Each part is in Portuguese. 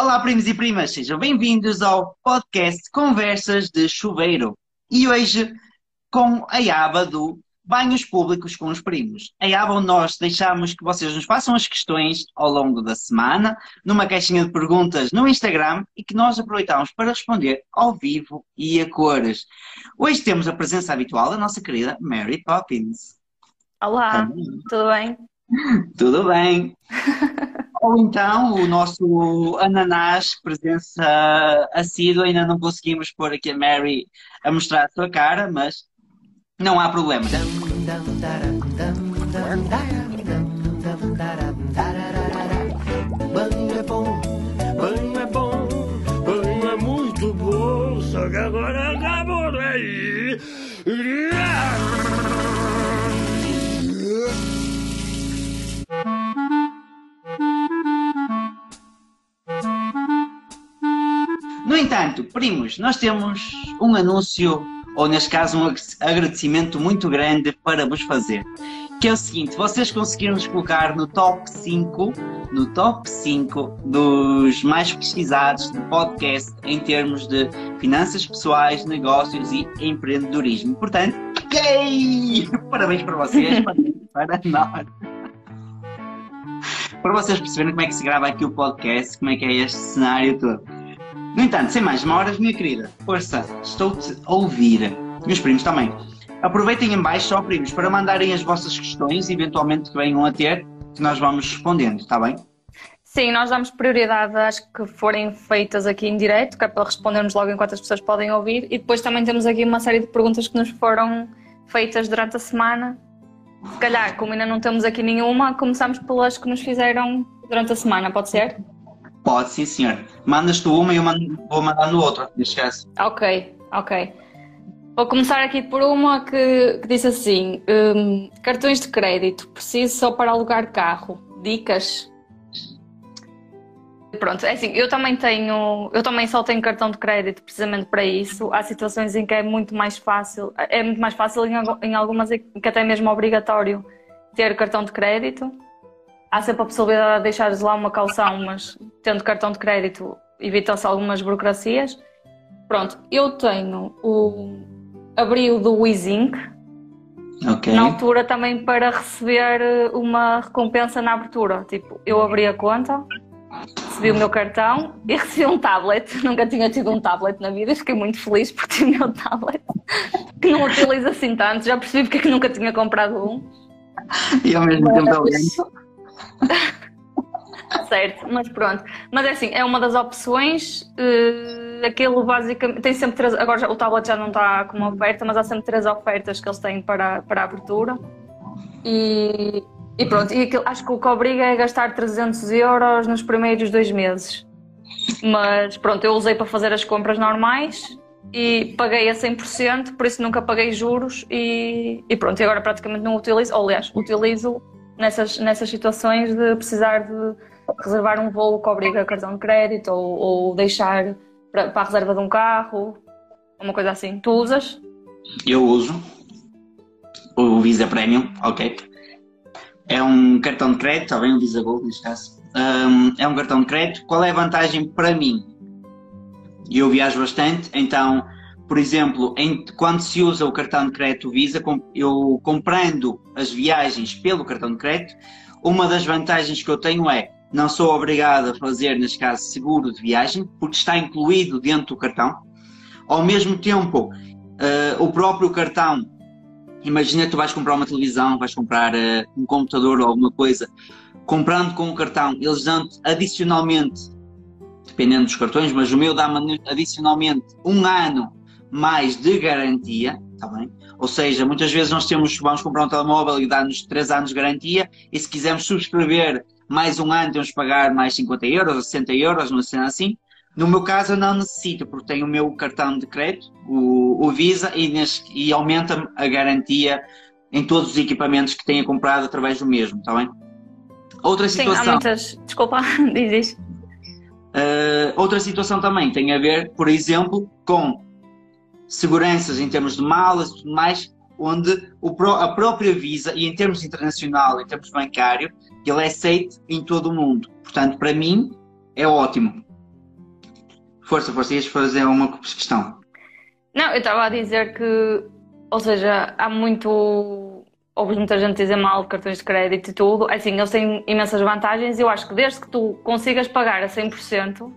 Olá, primos e primas, sejam bem-vindos ao podcast Conversas de Chuveiro. E hoje com a aba do Banhos Públicos com os Primos. A aba onde nós deixamos que vocês nos façam as questões ao longo da semana, numa caixinha de perguntas no Instagram e que nós aproveitamos para responder ao vivo e a cores. Hoje temos a presença habitual da nossa querida Mary Poppins. Olá, tudo bem? Tudo bem. Ou então o nosso ananás, presença assídua, ainda não conseguimos pôr aqui a Mary a mostrar a sua cara, mas não há problema. Banho é bom, banho é bom, banho é muito bom, só que agora acabou daí. Entanto, primos, nós temos um anúncio, ou neste caso um agradecimento muito grande para vos fazer. Que é o seguinte, vocês conseguiram nos colocar no top 5, no top 5 dos mais pesquisados de podcast em termos de finanças pessoais, negócios e empreendedorismo. Portanto, yay! Parabéns para vocês, parabéns para nós. Para vocês perceberem como é que se grava aqui o podcast, como é que é este cenário todo. No entanto, sem mais demoras, minha querida, força, estou-te a ouvir. Meus primos também. Aproveitem em baixo, só primos, para mandarem as vossas questões, eventualmente que venham a ter, que nós vamos respondendo, está bem? Sim, nós damos prioridade às que forem feitas aqui em direto, que é para respondermos logo enquanto as pessoas podem ouvir, e depois também temos aqui uma série de perguntas que nos foram feitas durante a semana. Se calhar, como ainda não temos aqui nenhuma, começamos pelas que nos fizeram durante a semana, pode ser? Pode, sim, senhor. Mandas tu uma e eu mando, vou mandar no outro, caso. Ok, ok. Vou começar aqui por uma que, que disse assim: hum, cartões de crédito, preciso só para alugar carro. Dicas? Pronto, é assim, eu também tenho, eu também só tenho cartão de crédito precisamente para isso. Há situações em que é muito mais fácil, é muito mais fácil em, em algumas em que até mesmo é obrigatório ter cartão de crédito. Há sempre a possibilidade de deixares lá uma calção, mas tendo cartão de crédito evita-se algumas burocracias. Pronto, eu tenho o abri o do WeZink Ok. na altura também para receber uma recompensa na abertura. Tipo, eu abri a conta, recebi o meu cartão e recebi um tablet. Nunca tinha tido um tablet na vida, fiquei muito feliz por ter o meu tablet, que não utilizo assim tanto. Já percebi porque é que nunca tinha comprado um. E ao mesmo tempo lento. Certo, mas pronto. Mas é assim, é uma das opções. Uh, aquilo basicamente. Tem sempre três. Agora já- o tablet já não está como oferta, mas há sempre três ofertas que eles têm para, para a abertura. E, e pronto, e aquilo, acho que o que obriga é gastar 300 euros nos primeiros dois meses. Mas pronto, eu usei para fazer as compras normais e paguei a 100%, por isso nunca paguei juros e, e pronto, e agora praticamente não utilizo, ou aliás, utilizo nessas, nessas situações de precisar de reservar um voo que obriga cartão de crédito ou, ou deixar para, para a reserva de um carro, uma coisa assim. Tu usas? Eu uso o Visa Premium, ok. É um cartão de crédito, está bem? O Visa Gold neste caso. Hum, é um cartão de crédito. Qual é a vantagem para mim? Eu viajo bastante, então, por exemplo, em- quando se usa o cartão de crédito Visa, com- eu comprando as viagens pelo cartão de crédito, uma das vantagens que eu tenho é não sou obrigado a fazer, neste caso, seguro de viagem, porque está incluído dentro do cartão. Ao mesmo tempo, eh, o próprio cartão, imagina que tu vais comprar uma televisão, vais comprar eh, um computador ou alguma coisa, comprando com o cartão, eles dão-te adicionalmente, dependendo dos cartões, mas o meu dá-me adicionalmente um ano mais de garantia, está bem? Ou seja, muitas vezes nós temos, vamos comprar um telemóvel e dá-nos 3 anos de garantia, e se quisermos subscrever mais um ano, temos que pagar mais 50 euros ou 60 euros, uma cena assim. No meu caso, eu não necessito, porque tenho o meu cartão de crédito, o, o Visa, e, neste- e aumenta-me a garantia em todos os equipamentos que tenha comprado através do mesmo, está bem? Outra Sim, há situação. muitas. Desculpa, diz isso. Uh, outra situação também tem a ver, por exemplo, com seguranças em termos de malas e tudo mais, onde a própria Visa, e em termos internacional, em termos bancário, ele é aceito em todo o mundo. Portanto, para mim, é ótimo. Força, força, ias fazer uma questão. Não, eu estava a dizer que, ou seja, há muito. Ouves muita gente dizer mal de cartões de crédito e tudo. Assim, eles têm imensas vantagens e eu acho que desde que tu consigas pagar a 100%,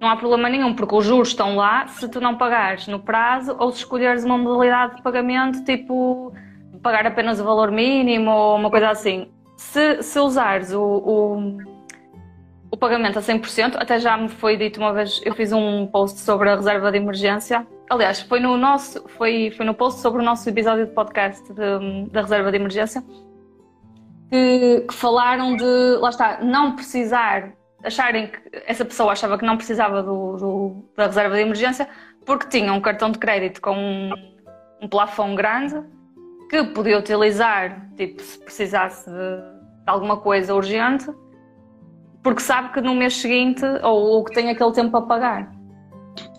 não há problema nenhum, porque os juros estão lá se tu não pagares no prazo ou se escolheres uma modalidade de pagamento, tipo pagar apenas o valor mínimo ou uma coisa assim. Se, se usares o, o, o pagamento a 100%, até já me foi dito uma vez, eu fiz um post sobre a reserva de emergência. Aliás, foi no nosso, foi, foi no post sobre o nosso episódio de podcast de, da reserva de emergência que, que falaram de, lá está, não precisar acharem que essa pessoa achava que não precisava do, do, da reserva de emergência porque tinha um cartão de crédito com um, um plafond grande que podia utilizar, tipo, se precisasse de, de alguma coisa urgente, porque sabe que no mês seguinte ou, ou que tem aquele tempo para pagar.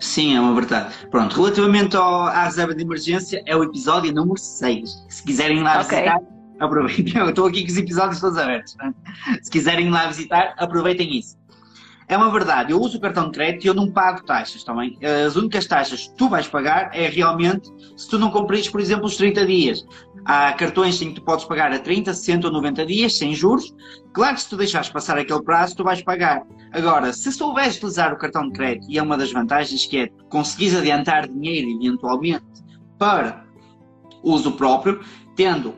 Sim, é uma verdade. Pronto, relativamente ao, à reserva de emergência, é o episódio número 6. Se quiserem lá okay. visitar, aproveitem. Eu estou aqui com os episódios todos abertos. Né? Se quiserem lá visitar, aproveitem isso. É uma verdade, eu uso o cartão de crédito e eu não pago taxas também. As únicas taxas que tu vais pagar é realmente se tu não cumprires, por exemplo, os 30 dias. Há cartões em que tu podes pagar a 30, 60 ou 90 dias, sem juros. Claro que se tu deixares passar aquele prazo, tu vais pagar. Agora, se souberes utilizar o cartão de crédito, e é uma das vantagens que é conseguires adiantar dinheiro eventualmente para uso próprio, tendo,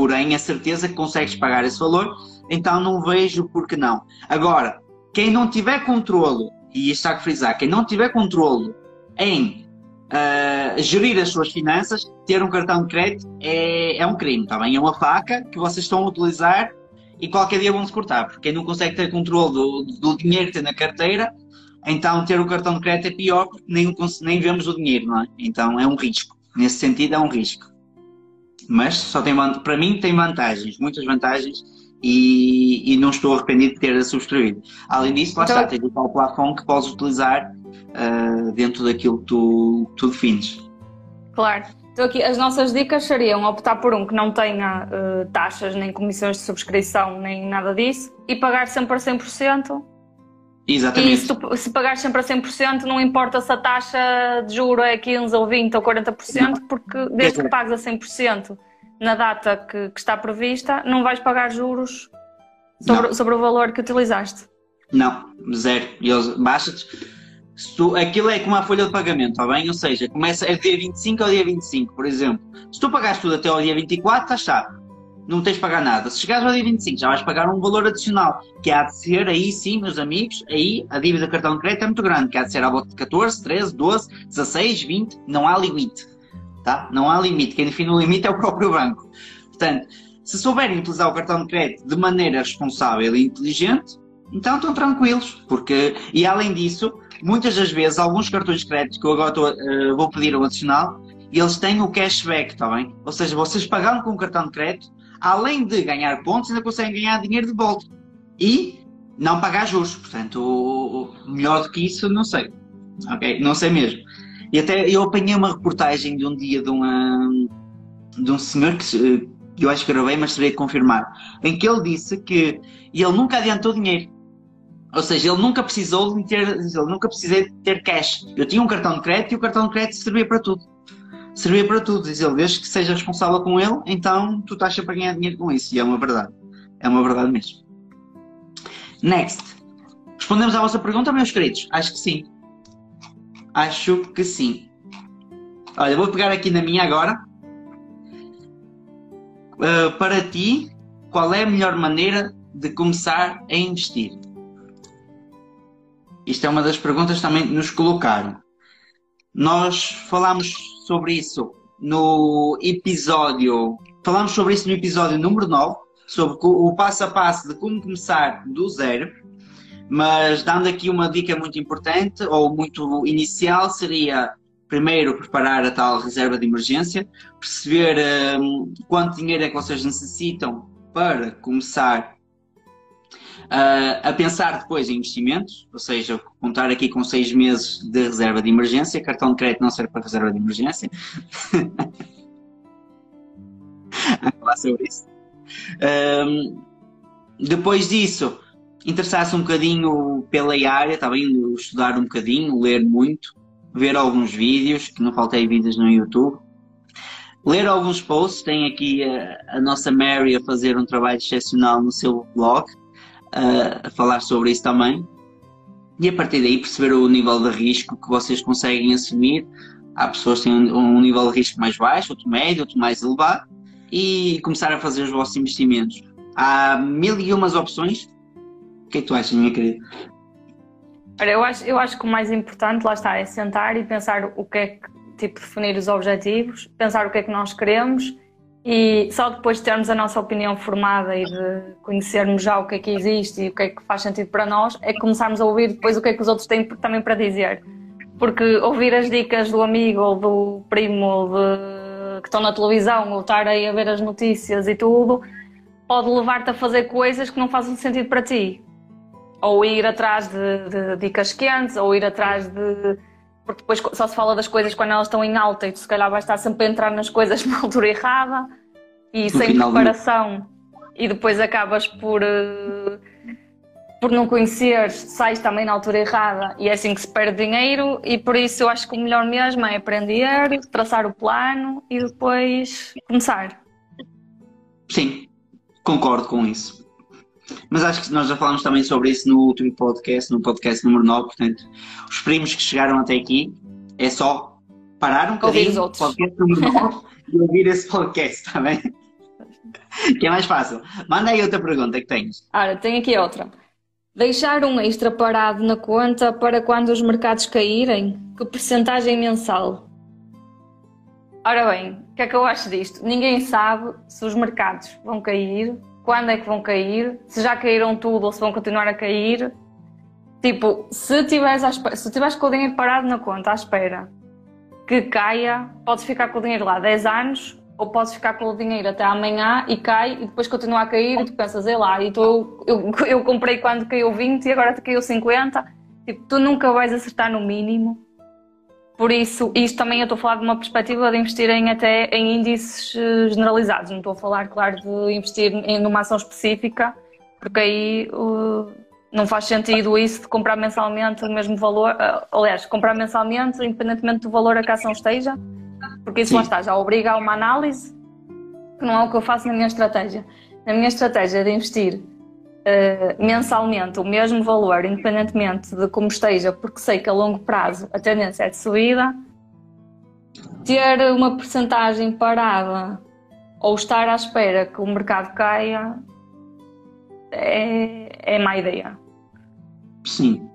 porém, a certeza que consegues pagar esse valor, então não vejo por que não. Agora, quem não tiver controlo, e está a frisar, quem não tiver controlo em uh, gerir as suas finanças, ter um cartão de crédito é, é um crime, tá bem? É uma faca que vocês estão a utilizar e qualquer dia vão se cortar, porque quem não consegue ter controle do, do dinheiro que tem na carteira, então ter o cartão de crédito é pior porque nem, nem vemos o dinheiro, não é? Então é um risco. Nesse sentido é um risco. Mas só tem para mim tem vantagens, muitas vantagens e, e, não estou arrependido de ter subscrevido. Além disso, lá então, está, tem o tal plafond que podes utilizar uh, dentro daquilo que tu, tu defines. Claro. Então aqui as nossas dicas seriam optar por um que não tenha uh, taxas, nem comissões de subscrição, nem nada disso, e pagar sempre a 100%. Exatamente. E se, tu, se pagar sempre a 100%, não importa se a taxa de juro é 15 ou 20 ou 40%, porque desde que pagues a 100%, na data que, que está prevista, não vais pagar juros sobre, sobre o valor que utilizaste. Não, zero. Basta-te. Aquilo é como a folha de pagamento, está bem? Ou seja, começa é dia 25 ao dia 25, por exemplo. Se tu pagares tudo até ao dia 24, estás chato. Não tens de pagar nada. Se chegares ao dia 25, já vais pagar um valor adicional, que há de ser, aí sim, meus amigos, aí a dívida de cartão de crédito é muito grande, que há de ser à volta de 14, 13, 12, 16, 20, não há limite. Tá? Não há limite. Quem define o limite é o próprio banco. Portanto, se souberem utilizar o cartão de crédito de maneira responsável e inteligente, então estão tranquilos. Porque, e além disso, muitas das vezes, alguns cartões de crédito que eu agora estou, uh, vou pedir o adicional, eles têm o cashback, está bem? Ou seja, vocês pagando com o cartão de crédito, além de ganhar pontos, ainda conseguem ganhar dinheiro de volta. E não pagar juros. Portanto, melhor do que isso, não sei. Ok? Não sei mesmo. E até eu apanhei uma reportagem de um dia de, uma, de um senhor que eu acho que gravei, mas teria que confirmar, em que ele disse que ele nunca adiantou dinheiro. Ou seja, ele nunca precisou de ter, ele nunca precisei de ter cash. Eu tinha um cartão de crédito e o cartão de crédito servia para tudo. Servia para tudo, diz ele, desde que seja responsável com ele, então tu estás sempre a ganhar dinheiro com isso. E é uma verdade. É uma verdade mesmo. Next. Respondemos à vossa pergunta, meus queridos? Acho que sim. Acho que sim. Olha, vou pegar aqui na minha agora. Uh, para ti, qual é a melhor maneira de começar a investir? Isto é uma das perguntas que também nos colocaram. Nós falámos sobre isso no episódio. Falámos sobre isso no episódio número 9, sobre o passo a passo de como começar do zero. Mas dando aqui uma dica muito importante ou muito inicial seria primeiro preparar a tal reserva de emergência, perceber um, quanto dinheiro é que vocês necessitam para começar uh, a pensar depois em investimentos, ou seja, contar aqui com seis meses de reserva de emergência, cartão de crédito não serve para reserva de emergência. a falar sobre isso. Um, depois disso, interessar-se um bocadinho pela área, está bem? Estudar um bocadinho, ler muito, ver alguns vídeos, que não faltei vídeos no YouTube. Ler alguns posts, tem aqui a, a nossa Mary a fazer um trabalho excepcional no seu blog, a, falar sobre isso também. E a partir daí perceber o nível de risco que vocês conseguem assumir. Há pessoas que têm um nível de risco mais baixo, outro médio, outro mais elevado, e começar a fazer os vossos investimentos. Há mil e umas opções. O que é que tu achas, minha querida? Eu acho, eu acho que o mais importante, lá está, é sentar e pensar o que é que, tipo, definir os objetivos, pensar o que é que nós queremos e só depois de termos a nossa opinião formada e de conhecermos já o que é que existe e o que é que faz sentido para nós, é começarmos a ouvir depois o que é que os outros têm também para dizer. Porque ouvir as dicas do amigo ou do primo de... que estão na televisão ou estar aí a ver as notícias e tudo, pode levar-te a fazer coisas que não fazem sentido para ti ou ir atrás de, de, dicas quentes, ou ir atrás de. Porque depois só se fala das coisas quando elas estão em alta e tu se calhar vais estar sempre a entrar nas coisas na altura errada e no sem preparação. E depois acabas por, uh, por não conhecer, sais também na altura errada e é assim que se perde dinheiro. E por isso eu acho que o melhor mesmo é aprender, traçar o plano e depois começar. Sim, concordo com isso. Mas acho que nós já falamos também sobre isso no último podcast, no podcast número 9. Portanto, os primos que chegaram até aqui é só parar um bocadinho o podcast número 9 e ouvir esse podcast, está bem? Que é mais fácil. Manda aí outra pergunta que tens. Ora, tenho aqui outra. Deixar um extra parado na conta para quando os mercados caírem? Que percentagem mensal? Ora bem, o que é que eu acho disto? Ninguém sabe se os mercados vão cair quando é que vão cair, se já caíram tudo ou se vão continuar a cair. Tipo, se tiveres, se com o dinheiro parado na conta à espera que caia, podes ficar com o dinheiro lá 10 anos ou podes ficar com o dinheiro até amanhã e cai e depois continua a cair e tu pensas, é lá, e eu, eu comprei quando caiu 20 e agora te caiu 50. Tipo, tu nunca vais acertar no mínimo por isso, isto também eu estou a falar de uma perspectiva de investir em, até em índices eh, generalizados. Não estou a falar, claro, de investir em uma ação específica, porque aí uh, não faz sentido isso de comprar mensalmente o mesmo valor. Uh, aliás, comprar mensalmente, independentemente do valor a que a ação esteja, porque isso Sim. lá está, já obriga a uma análise, que não é o que eu faço na minha estratégia. Na minha estratégia de investir uh, mensalmente o mesmo valor, independentemente de como esteja, porque sei que a longo prazo a tendência é de subida, ter uma percentagem parada ou estar à espera que o mercado caia é, é má ideia. Sim.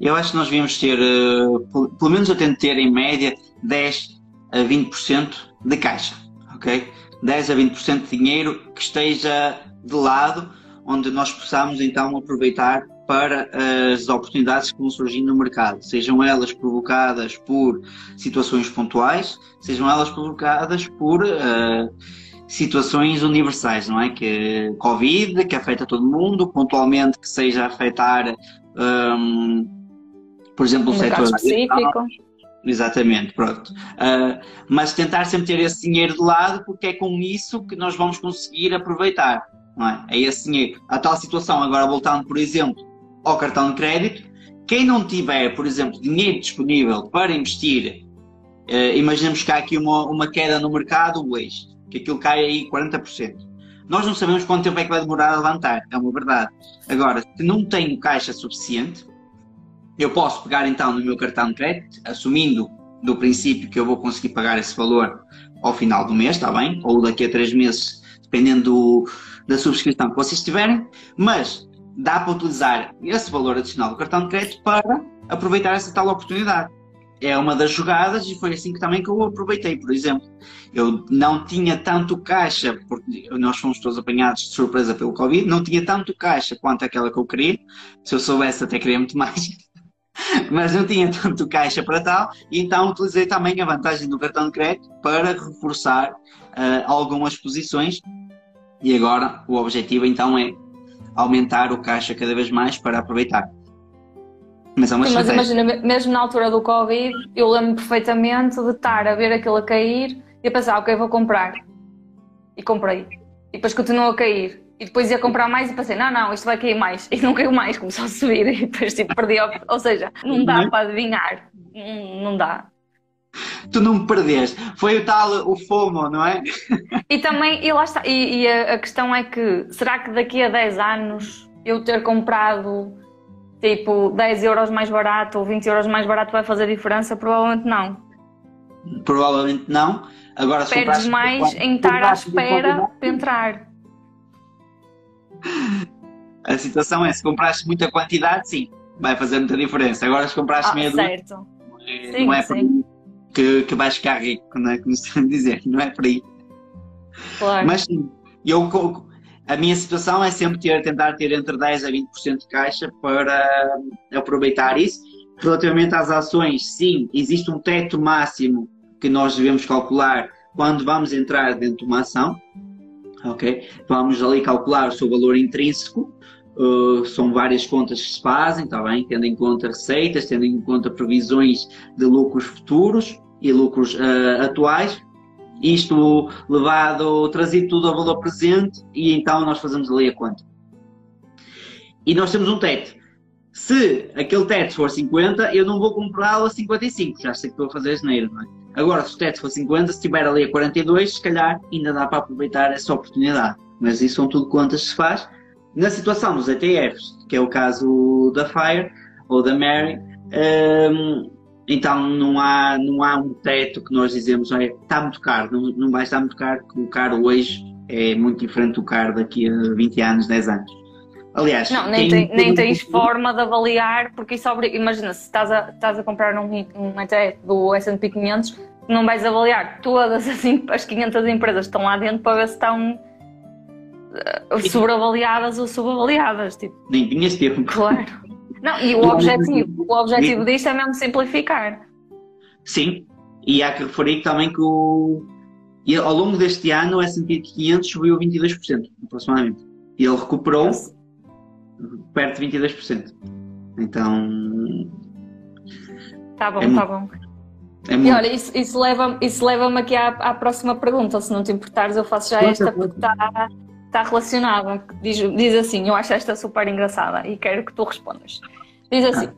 Eu acho que nós devíamos ter, uh, pelo menos eu tento ter em média 10 a 20% de caixa, ok? 10 a 20% de dinheiro que esteja de lado onde nós possamos então aproveitar para as oportunidades que vão surgindo no mercado, sejam elas provocadas por situações pontuais, sejam elas provocadas por uh, situações universais, não é? Que Covid, que afeta todo mundo, pontualmente que seja afetar, um, por exemplo, um o setor específico. Exatamente, pronto. Uh, mas tentar sempre ter esse dinheiro de lado, porque é com isso que nós vamos conseguir aproveitar não é? É dinheiro. A tal situação, agora voltando, por exemplo, ao cartão de crédito, quem não tiver, por exemplo, dinheiro disponível para investir, eh, imaginemos que há aqui uma, uma queda no mercado hoje, que aquilo cai aí 40%. Nós não sabemos quanto tempo é que vai demorar a levantar, é uma verdade. Agora, se não tenho caixa suficiente, eu posso pegar então no meu cartão de crédito, assumindo do princípio que eu vou conseguir pagar esse valor ao final do mês, está bem? Ou daqui a três meses, dependendo do, da subscrição que vocês tiverem, mas dá para utilizar esse valor adicional do cartão de crédito para aproveitar essa tal oportunidade. É uma das jogadas e foi assim que também que eu aproveitei, por exemplo. Eu não tinha tanto caixa, porque nós fomos todos apanhados de surpresa pelo Covid, não tinha tanto caixa quanto aquela que eu queria. Se eu soubesse, até queria muito mais. Mas não tinha tanto caixa para tal, então utilizei também a vantagem do cartão de crédito para reforçar uh, algumas posições e agora o objetivo então é aumentar o caixa cada vez mais para aproveitar. Mas é uma Sim, mas imagina, mesmo na altura do Covid, eu lembro perfeitamente de estar a ver aquilo a cair e a pensar, ok, vou comprar. E comprei. E depois continuou a cair. E depois ia comprar mais e pensei, não, não, isto vai cair mais. E não caiu mais, começou a subir e depois tipo, perdi. Ou seja, não dá para adivinhar. Não, não dá. Tu não me perdeste. Foi o tal, o FOMO, não é? E também, e lá está. E, e a, a questão é que, será que daqui a 10 anos eu ter comprado tipo 10 euros mais barato ou 20 euros mais barato vai fazer diferença? Provavelmente não. Provavelmente não. Agora, se Perdes mais em estar à de espera para entrar. A situação é, se compraste muita quantidade, sim, vai fazer muita diferença. Agora, se compraste Ah, meia dúzia, não é- Sim, não é sim. Que, que vais ficar rico, não é? Como se costuma dizer, não é por aí. Claro. Mas sim, eu, a minha situação é sempre ter, tentar ter entre 10% a 20% de caixa para aproveitar isso. Relativamente às ações, sim, existe um teto máximo que nós devemos calcular quando vamos entrar dentro de uma ação. Ok? Vamos ali calcular o seu valor intrínseco. Uh, são várias contas que se fazem, está bem? Tendo em conta receitas, tendo em conta previsões de lucros futuros e lucros uh, atuais. Isto levado, trazido tudo ao valor presente e então nós fazemos ali a conta. E nós temos um teto. Se aquele teto for 50, eu não vou comprá-lo a 55, já sei que estou a fazer janeiro, não é? Agora, se o teto for 50, se estiver ali a 42, se calhar ainda dá para aproveitar essa oportunidade. Mas isso são tudo contas que se faz. Na situação dos ETFs, que é o caso da Fire ou da Mary, hum, então não há, não há um teto que nós dizemos, olha, está muito caro, não, não vai estar muito caro, porque o caro hoje é muito diferente do caro daqui a 20 anos, 10 anos. Aliás, Não, nem, quem- tem- nem tens forma de avaliar, porque isso obriga. Imagina, se estás a, estás a comprar um, um ETF do SP 500, não vais avaliar todas as, as 500 empresas que estão lá dentro para ver se estão eh, sobreavaliadas ou subavaliadas. Tipo, Nem tinhas tempo. claro. Não, e o objetivo, o objetivo disto é mesmo simplificar. Sim, e há que referir também que o... e ao longo deste ano o S&P 500 subiu 22%, aproximadamente. E ele recuperou perto de 22%. Então, Tá bom, É tá bom. é E olha, isso, isso leva-me isso leva aqui à, à próxima pergunta. Se não te importares, eu faço já esta porque está está relacionada. Diz, diz assim: eu acho esta super engraçada e quero que tu respondas. Diz assim: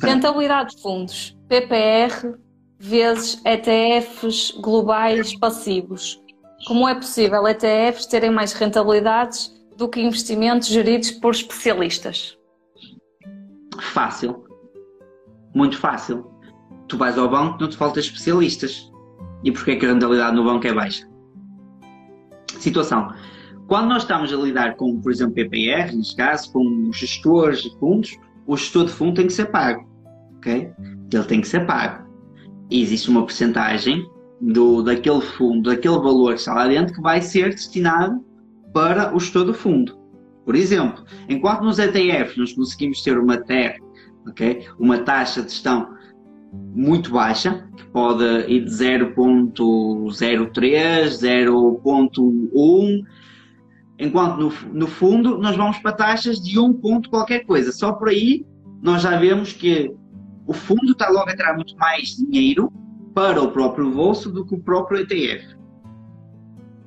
tá. rentabilidade de fundos, PPR vezes ETFs globais passivos. Como é possível ETFs terem mais rentabilidades do que investimentos geridos por especialistas? Fácil. Muito fácil. Tu vais ao banco, não te faltam especialistas. E porquê que a rentabilidade no banco é baixa? Situação. Quando nós estamos a lidar com, por exemplo, PPR, neste caso, com gestores de fundos, o gestor de fundo tem que ser pago. ok? Ele tem que ser pago. E existe uma porcentagem do, daquele fundo, daquele valor que está lá dentro, que vai ser destinado para o gestor do fundo. Por exemplo, enquanto nos ETFs nós conseguimos ter uma TER, ok? uma taxa de gestão muito baixa, que pode ir de 0.03, 0.1, enquanto no, no fundo nós vamos para taxas de 1 ponto qualquer coisa. Só por aí nós já vemos que o fundo está logo a tirar muito mais dinheiro para o próprio bolso do que o próprio ETF.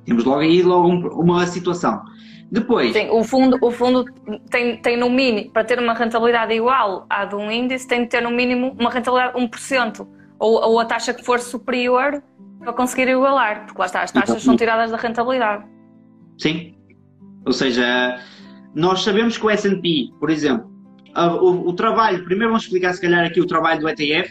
Temos logo aí logo um- uma situação. Depois, Sim, o fundo, o fundo tem, tem no mínimo, para ter uma rentabilidade igual à de um índice, tem de ter no mínimo uma rentabilidade de 1%, ou, ou a taxa que for superior para conseguir igualar, porque lá está, as taxas são tiradas da rentabilidade. Sim. Ou seja, nós sabemos que o S&P, por exemplo, a- o, o trabalho, primeiro vamos explicar se calhar aqui o trabalho do ETF,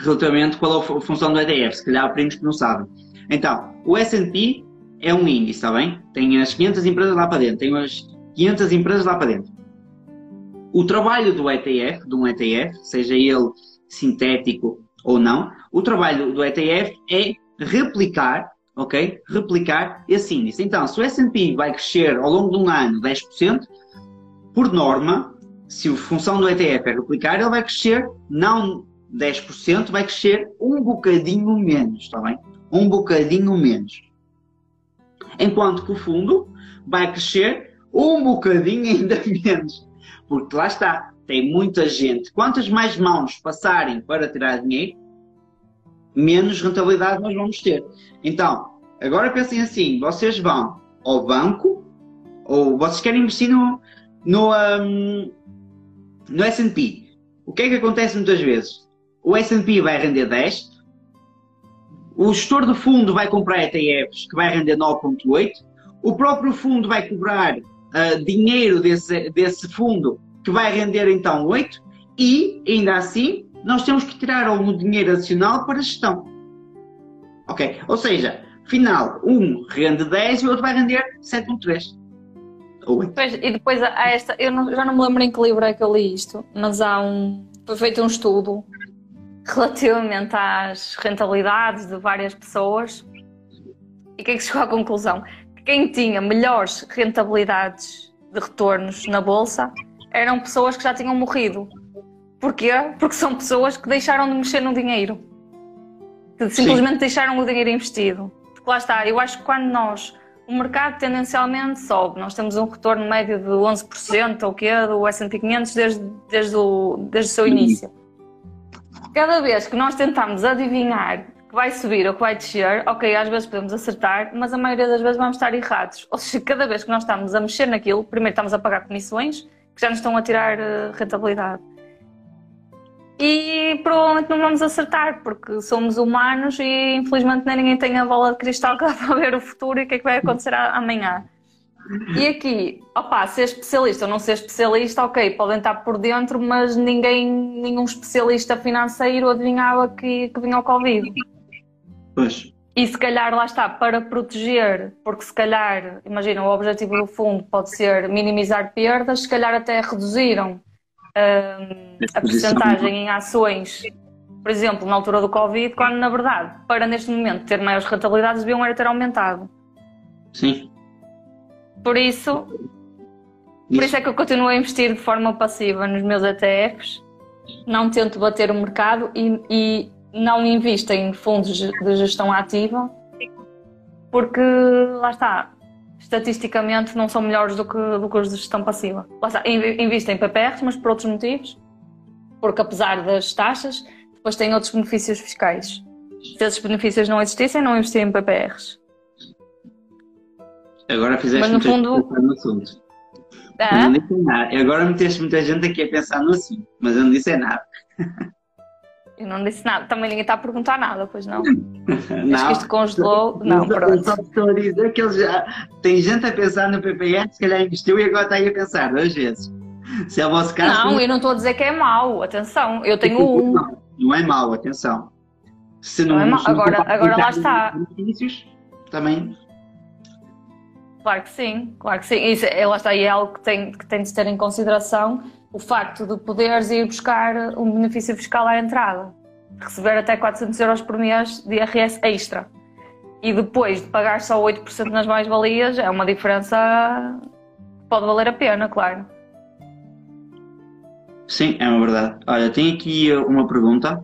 relativamente qual é a fu- função do ETF, se calhar há primos que não sabem. Então, o S&P é um índice, está bem? Tem as 500 empresas lá para dentro, tem as 500 empresas lá para dentro. O trabalho do ETF, de um ETF, seja ele sintético ou não, o trabalho do ETF é replicar ok? Replicar esse índice. Então, se o S&P vai crescer ao longo de um ano 10%, por norma, se a função do ETF é replicar, ele vai crescer não 10%, vai crescer um bocadinho menos, está bem? Um bocadinho menos. Enquanto que o fundo vai crescer um bocadinho ainda menos. Porque lá está, tem muita gente. Quantas mais mãos passarem para tirar dinheiro, menos rentabilidade nós vamos ter. Então, agora pensem assim: vocês vão ao banco, ou vocês querem investir no, no, um, no S&P. O que é que acontece muitas vezes? O S&P vai render 10, o gestor do fundo vai comprar ETFs que vai render 9.8, o próprio fundo vai cobrar uh, dinheiro desse, desse fundo que vai render então 8 e, ainda assim, nós temos que tirar algum dinheiro adicional para gestão. Ok? Ou seja, final, um rende 10 e o outro vai render 7.3. Pois, e depois há esta, eu não, já não me lembro em que livro é que eu li isto, mas há um, foi feito um estudo relativamente às rentabilidades de várias pessoas e que é que chegou à conclusão? Que quem tinha melhores rentabilidades de retornos na bolsa eram pessoas que já tinham morrido. Porquê? Porque são pessoas que deixaram de mexer no dinheiro. Que simplesmente Sim. deixaram o dinheiro investido. Porque lá está, eu acho que quando nós o mercado tendencialmente sobe. Nós temos um retorno médio de 11% ou quê do S&P 500 desde, desde, o, desde o seu início. Cada vez que nós tentamos adivinhar que vai subir ou que vai descer, ok, às vezes podemos acertar, mas a maioria das vezes vamos estar errados. Ou seja, cada vez que nós estamos a mexer naquilo, primeiro estamos a pagar comissões que já nos estão a tirar uh, rentabilidade e provavelmente não vamos acertar, porque somos humanos e infelizmente nem ninguém tem a bola de cristal que dá para ver o futuro e o que é que vai acontecer amanhã. E aqui, opa, ser especialista ou não ser especialista, ok, podem estar por dentro, mas ninguém, nenhum especialista financeiro adivinhava que, que vinha o Covid. Pois. E se calhar lá está, para proteger, porque se calhar, imagina, o objetivo do fundo pode ser minimizar perdas, se calhar até reduziram a percentagem em ações, por exemplo, na altura do Covid, quando na verdade, para neste momento ter maiores rentabilidades, deviam era ter aumentado. Sim. Por isso, por isso é que eu continuo a investir de forma passiva nos meus ETFs, não tento bater o mercado e, e não invisto em fundos de gestão ativa, porque lá está, estatisticamente não são melhores do que, do que os de gestão passiva. Lá está, investem em PPRs, mas por outros motivos, porque apesar das taxas, depois têm outros benefícios fiscais. Se esses benefícios não existissem, não investiam em PPRs. Agora fizeste mas no fundo... pensar no assunto. Ah? Não disse nada. Agora meteste muita gente aqui a pensar no assunto, mas eu não disse nada. Eu não disse nada. Também ninguém está a perguntar nada, pois não? não. Acho que isto congelou. Não, pronto. Só estou a dizer que já. Tem gente a pensar no PPN, se calhar investiu e agora está aí a pensar duas vezes. Se é o vosso caso. Não, eu não estou a dizer que é mau. Atenção, eu tenho um. Não, não é mau, atenção. Se não, não é mau. Agora, agora lá está. Também. Claro que sim, claro que sim. Isso, é, lá está, e é algo que tem, que tem de ter em consideração o facto de poderes ir buscar um benefício fiscal à entrada, receber até 400 euros por mês de IRS extra. E depois de pagar só 8% nas mais-valias, é uma diferença que pode valer a pena, claro. Sim, é uma verdade. Olha, tenho aqui uma pergunta.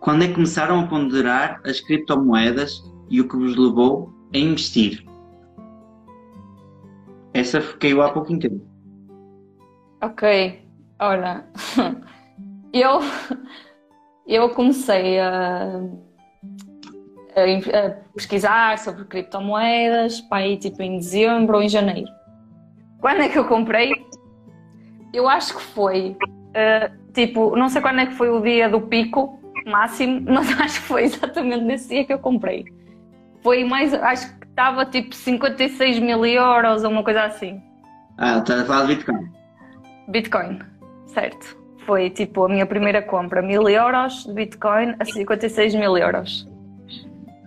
Quando é que começaram a ponderar as criptomoedas e o que vos levou a investir? Essa caiu há pouco tempo. Ok, olha, eu, eu comecei a, a, a, pesquisar sobre criptomoedas para aí tipo em dezembro ou em janeiro. Quando é que eu comprei? Eu acho que foi uh, tipo, não sei quando é que foi o dia do pico máximo, mas acho que foi exatamente nesse dia que eu comprei. Foi mais, acho que estava tipo 56 mil euros ou uma coisa assim. Ah, estás a falar de Bitcoin? Bitcoin, certo. Foi tipo a minha primeira compra, mil euros de Bitcoin a 56 mil euros.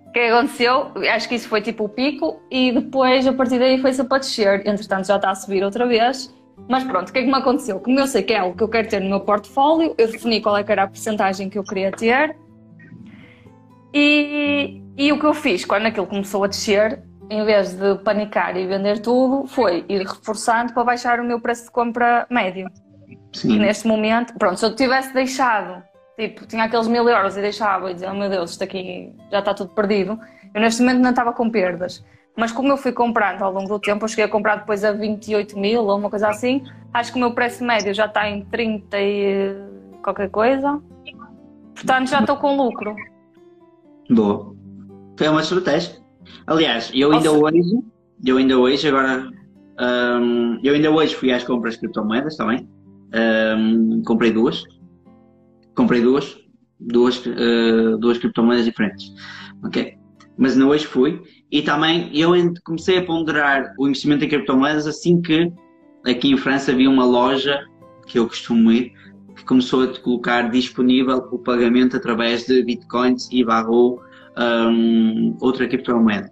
O que aconteceu? Acho que isso foi tipo o pico e depois a partir daí foi-se para descer. Entretanto já está a subir outra vez. Mas pronto, o que é que me aconteceu? Como eu sei que é algo que eu quero ter no meu portfólio, eu defini qual é que era a porcentagem que eu queria ter. E, e o que eu fiz quando aquilo começou a descer, em vez de panicar e vender tudo, foi ir reforçando para baixar o meu preço de compra médio. Sim. E neste momento, pronto, se eu tivesse deixado, tipo, tinha aqueles mil euros e deixava e dizia, oh meu Deus, isto aqui já está tudo perdido, eu neste momento não estava com perdas. Mas como eu fui comprando ao longo do tempo, eu cheguei a comprar depois a 28 mil ou uma coisa assim, acho que o meu preço médio já está em 30 e qualquer coisa. Portanto, já estou com lucro. Boa. Foi uma estratégia. Aliás, eu ainda Nossa. hoje, eu ainda hoje, agora Um, eu ainda hoje fui às compras de criptomoedas também. Um, comprei duas. Comprei duas. Duas, uh, duas criptomoedas diferentes. Ok? Mas ainda hoje fui. E também eu comecei a ponderar o investimento em criptomoedas assim que aqui em França havia uma loja que eu costumo ir que começou a colocar disponível o pagamento através de bitcoins e barrou um, outra criptomoeda.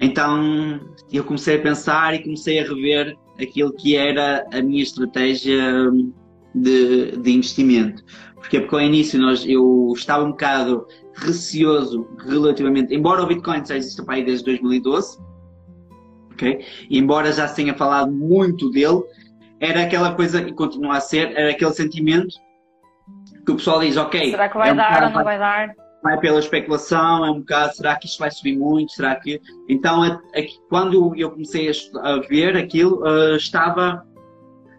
Então eu comecei a pensar e comecei a rever aquilo que era a minha estratégia de, de investimento. Porque, porque ao início nós, eu estava um bocado receoso relativamente, embora o Bitcoin já exista para aí desde 2012, ok? E embora já se tenha falado muito dele, era aquela coisa, e continua a ser, era aquele sentimento que o pessoal diz, ok. Será que vai é um dar ou não vai dar? Vai pela especulação, é um bocado, será que isto vai subir muito? Será que. Então, é, é, quando eu comecei a, a ver aquilo, uh, estava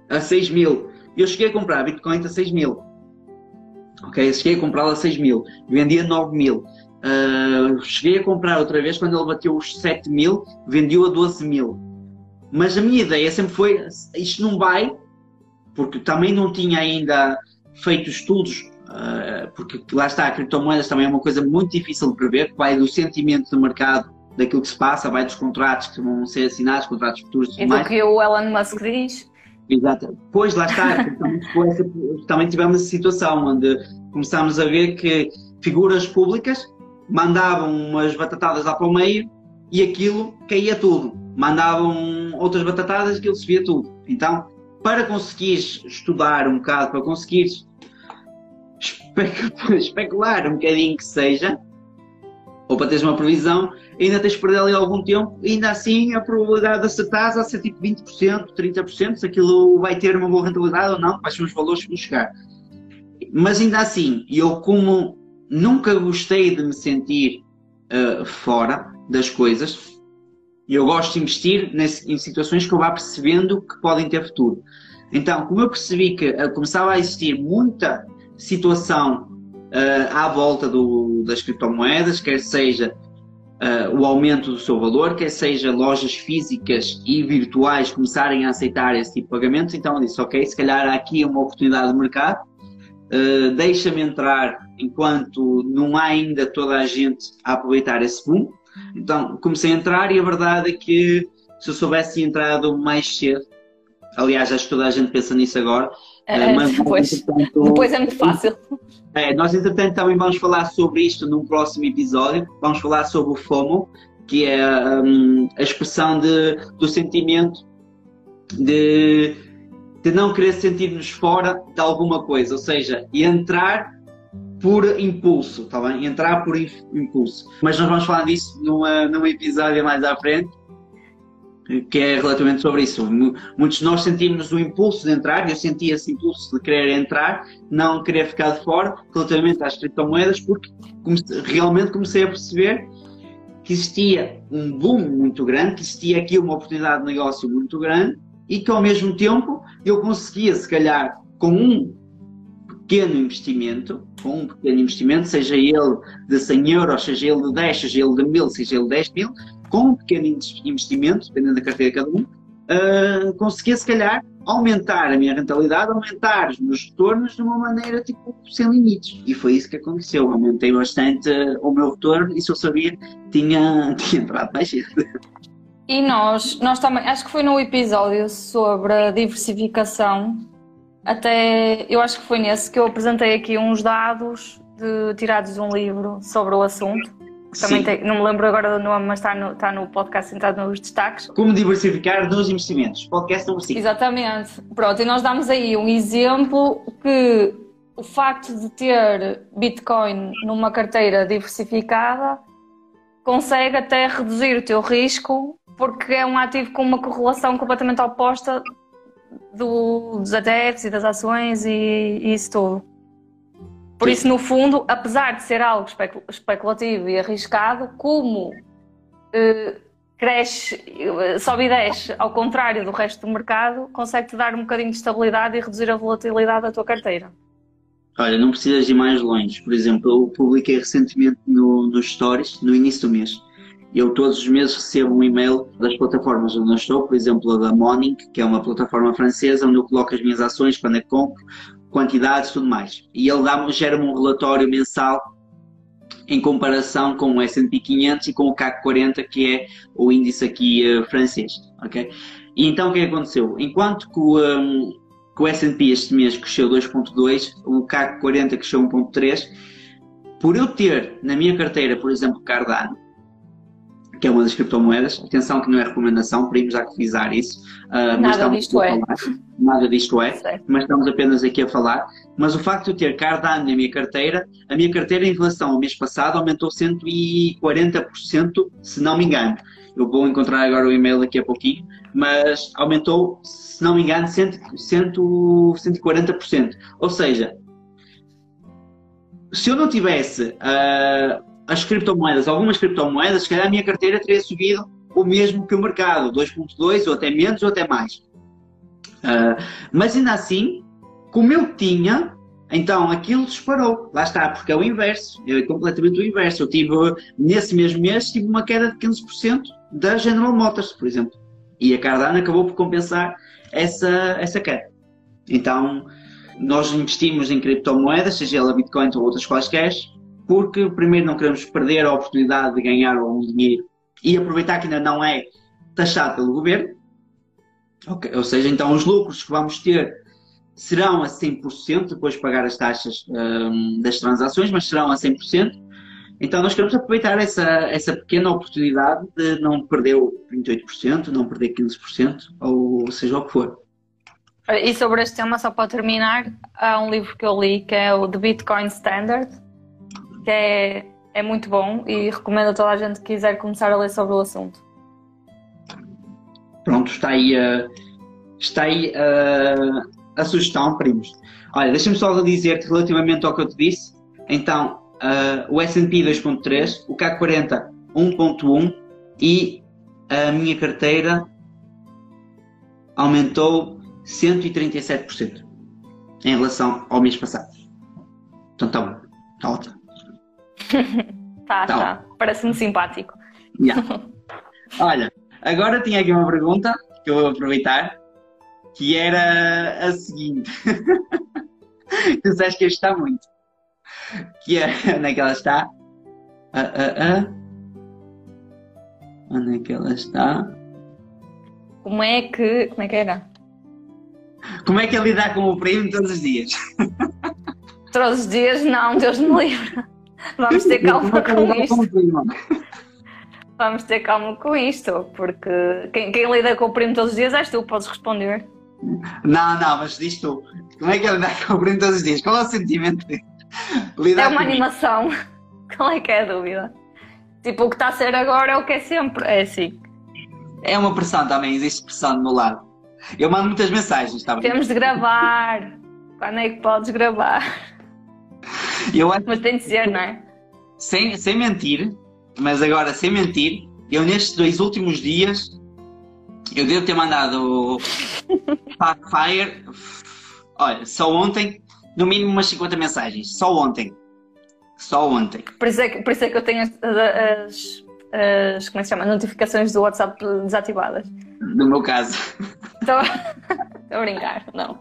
a 6 mil. Eu cheguei a comprar Bitcoin a 6 mil. Ok? Cheguei a comprá-lo a 6 mil. Vendia 9 mil. Uh, cheguei a comprar outra vez quando ele bateu os 7 mil, vendeu a 12 mil. Mas a minha ideia sempre foi: isto não vai, porque também não tinha ainda feito estudos porque lá está, a criptomoedas também é uma coisa muito difícil de prever, vai do sentimento do mercado, daquilo que se passa, vai dos contratos que vão ser assinados, contratos futuros e, e do que o Elon Musk diz. Exato. Pois, lá está, também, também tivemos essa situação onde começámos a ver que figuras públicas mandavam umas batatadas lá para o meio e aquilo caía tudo. Mandavam outras batatadas e aquilo se via tudo. Então, para conseguires estudar um bocado, para conseguires especular um bocadinho que seja, ou para teres uma previsão, ainda tens de perder ali algum tempo, ainda assim a probabilidade de acertar vai ser tipo 20%, 30%, se aquilo vai ter uma boa rentabilidade ou não, quais são os valores que vão chegar. Mas ainda assim, eu como nunca gostei de me sentir uh, fora das coisas, eu gosto de investir nesse, em situações que eu vá percebendo que podem ter futuro. Então, como eu percebi que uh, começava a existir muita situação uh, à volta do, das criptomoedas, quer seja uh, o aumento do seu valor, quer seja lojas físicas e virtuais começarem a aceitar esse tipo de pagamentos. Então disse, ok, se calhar há aqui uma oportunidade de mercado, uh, deixa-me entrar enquanto não há ainda toda a gente a aproveitar esse boom. Então comecei a entrar e a verdade é que se eu soubesse entrado mais cedo, aliás acho que toda a gente pensa nisso agora, é, mas, depois, depois é muito fácil. É, nós, entretanto, também vamos falar sobre isto num próximo episódio. Vamos falar sobre o FOMO, que é um, a expressão de, do sentimento de, de não querer sentir-nos fora de alguma coisa, ou seja, entrar por impulso, tá bem? Entrar por impulso. Mas nós vamos falar disso numa, num episódio mais à frente que é relativamente sobre isso. Muitos de nós sentimos o impulso de entrar, eu senti esse impulso de querer entrar, não querer ficar de fora, relativamente às criptomoedas, porque realmente comecei a perceber que existia um boom muito grande, que existia aqui uma oportunidade de negócio muito grande e que ao mesmo tempo eu conseguia, se calhar, com um pequeno investimento, com um pequeno investimento, seja ele de 100 euros, seja ele de 10, seja ele de 1000, seja ele de 10 mil, com um pequeno investimento, dependendo da carteira de cada um, uh, conseguia se calhar aumentar a minha rentabilidade, aumentar os meus retornos de uma maneira tipo sem limites. E foi isso que aconteceu. Aumentei bastante o meu retorno e se eu sabia, tinha, tinha entrado mais cedo. E nós, nós também, acho que foi no episódio sobre a diversificação, até eu acho que foi nesse que eu apresentei aqui uns dados de, tirados de um livro sobre o assunto também tem, não me lembro agora do nome, mas está no, está no podcast sentado nos destaques. Como diversificar nos investimentos. Podcast número 5. Exatamente. Pronto, e nós damos aí um exemplo que o facto de ter Bitcoin numa carteira diversificada consegue até reduzir o teu risco porque é um ativo com uma correlação completamente oposta do, dos ETFs e das ações e, e isso tudo. Por isso, no fundo, apesar de ser algo especulativo e arriscado, como uh, cresce, uh, sobe e desce, ao contrário do resto do mercado, consegue-te dar um bocadinho de estabilidade e reduzir a volatilidade da tua carteira. Olha, não precisas ir mais longe. Por exemplo, eu publiquei recentemente no, nos Stories, no início do mês, Eu todos os meses recebo um e-mail das plataformas onde eu estou, por exemplo, a da Morning, que é uma plataforma francesa, onde eu coloco as minhas ações, quando é que compro, quantidades e tudo mais. E ele gera-me um relatório mensal em comparação com o S&P 500 e com o CAC 40, que é o índice aqui uh, francês, ok? E então o que aconteceu? Enquanto que o, um, que o S&P este mês cresceu 2.2, o CAC 40 cresceu 1.3, por eu ter na minha carteira, por exemplo, Cardano, que é uma das criptomoedas. Atenção que não é recomendação, primos já que frisar isso. Uh, nada disto é. Nada disto é, certo. mas estamos apenas aqui a falar. Mas o facto de eu ter Cardano na minha carteira, a minha carteira em relação ao mês passado aumentou 140%, se não me engano. Eu vou encontrar agora o e-mail daqui a pouquinho, mas aumentou, se não me engano, 100, 100, 140%. Ou seja, se eu não tivesse uh, as criptomoedas, algumas criptomoedas, se calhar a minha carteira teria subido o mesmo que o mercado, 2.2 ou até menos ou até mais. Uh, mas ainda assim, como eu tinha, então aquilo disparou. Lá está, porque é o inverso, é completamente o inverso. Eu tive, nesse mesmo mês, tive uma queda de 15% da General Motors, por exemplo. E a Cardano acabou por compensar essa, essa queda. Então, nós investimos em criptomoedas, seja ela Bitcoin ou outras quaisquer, porque primeiro não queremos perder a oportunidade de ganhar algum dinheiro e aproveitar que ainda não é taxado pelo governo. Okay. Ou seja, então os lucros que vamos ter serão a 100% depois de pagar as taxas um, das transações, mas serão a 100%. Então nós queremos aproveitar essa, essa pequena oportunidade de não perder o 28%, não perder 15%, ou seja o que for. E sobre este tema, só para terminar, há um livro que eu li que é o The Bitcoin Standard, que é, é muito bom e recomendo a toda a gente que quiser começar a ler sobre o assunto. Pronto, está aí, uh, está aí uh, a sugestão, primos. Olha, deixa-me só dizer-te relativamente ao que eu te disse. Então, uh, o S&P 2.3, o CAC 40 1.1 e a minha carteira aumentou 137% em relação ao mês passado. Então está bom, está ótimo. tá, tá. tá. Parece-me simpático. Yeah. Olha, agora tinha aqui uma pergunta que eu vou aproveitar, que era a seguinte. tu sabes que está muito. Que é, onde é que ela está? Ah, ah, ah. Onde é que ela está? Como é que. Como é que era? Como é que é lidar com o primo todos os dias? Todos os dias não, Deus me livre. Vamos ter calma com isto. Vamos ter calma com isto, porque quem, quem lida com o primo todos os dias és tu, podes responder. Não, não, mas diz tu. Como é que é lidar com o primo todos os dias? Qual é o sentimento lidar É uma animação. Qual é que é a dúvida? Tipo, o que está a ser agora é o que é sempre. É assim. É uma pressão também, existe pressão do meu lado. Eu mando muitas mensagens, está bem? Temos de gravar. Quando é que podes gravar? Eu acho... Mas tem de dizer, não é? Sem, sem mentir, mas agora sem mentir, eu nestes dois últimos dias eu devo ter mandado Fire. Olha, só ontem, no mínimo umas 50 mensagens. Só ontem. Só ontem. Por isso é que, por isso é que eu tenho as, as, as, como é que se chama? notificações do WhatsApp desativadas. No meu caso. Estou a brincar, não.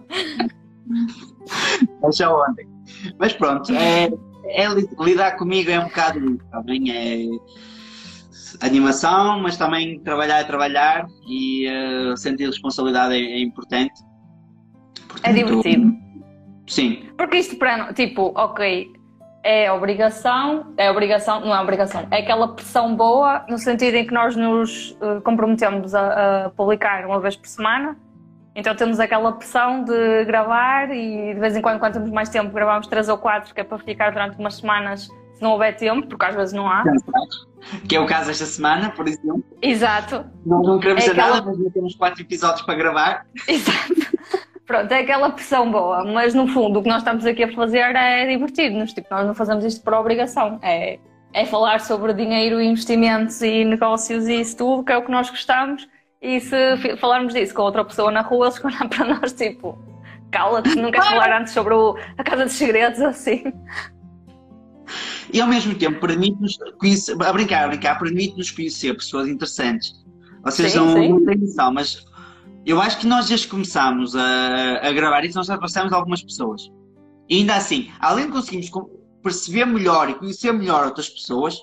É só ontem. Mas pronto, é, é, lidar comigo é um bocado também é animação, mas também trabalhar é trabalhar e uh, sentir responsabilidade é, é importante. Portanto, é divertido. Sim. Porque isto para tipo, ok, é obrigação, é obrigação, não é obrigação, é aquela pressão boa no sentido em que nós nos uh, comprometemos a, a publicar uma vez por semana então temos aquela pressão de gravar e de vez em quando, quando temos mais tempo, gravamos três ou quatro, que é para ficar durante umas semanas se não houver tempo, porque às vezes não há. Que é o caso esta semana, por exemplo. Exato. Nós não queremos é aquela... nada, mas já temos quatro episódios para gravar. Exato. Pronto, é aquela pressão boa, mas no fundo o que nós estamos aqui a fazer é divertir-nos. Tipo, nós não fazemos isto por obrigação. É, é falar sobre dinheiro, investimentos e negócios e isso tudo, que é o que nós gostamos e se falarmos disso com outra pessoa na rua, eles olhar para nós tipo, cala-te, não queres falar antes sobre o, a Casa dos Segredos assim. E ao mesmo tempo permite-nos conhecer, a brincar, a brincar, permite-nos conhecer pessoas interessantes. Vocês Sim, não, sim. não têm noção, mas eu acho que nós desde que começámos a, a gravar isso, nós já passamos algumas pessoas. E ainda assim, além de conseguirmos perceber melhor e conhecer melhor outras pessoas,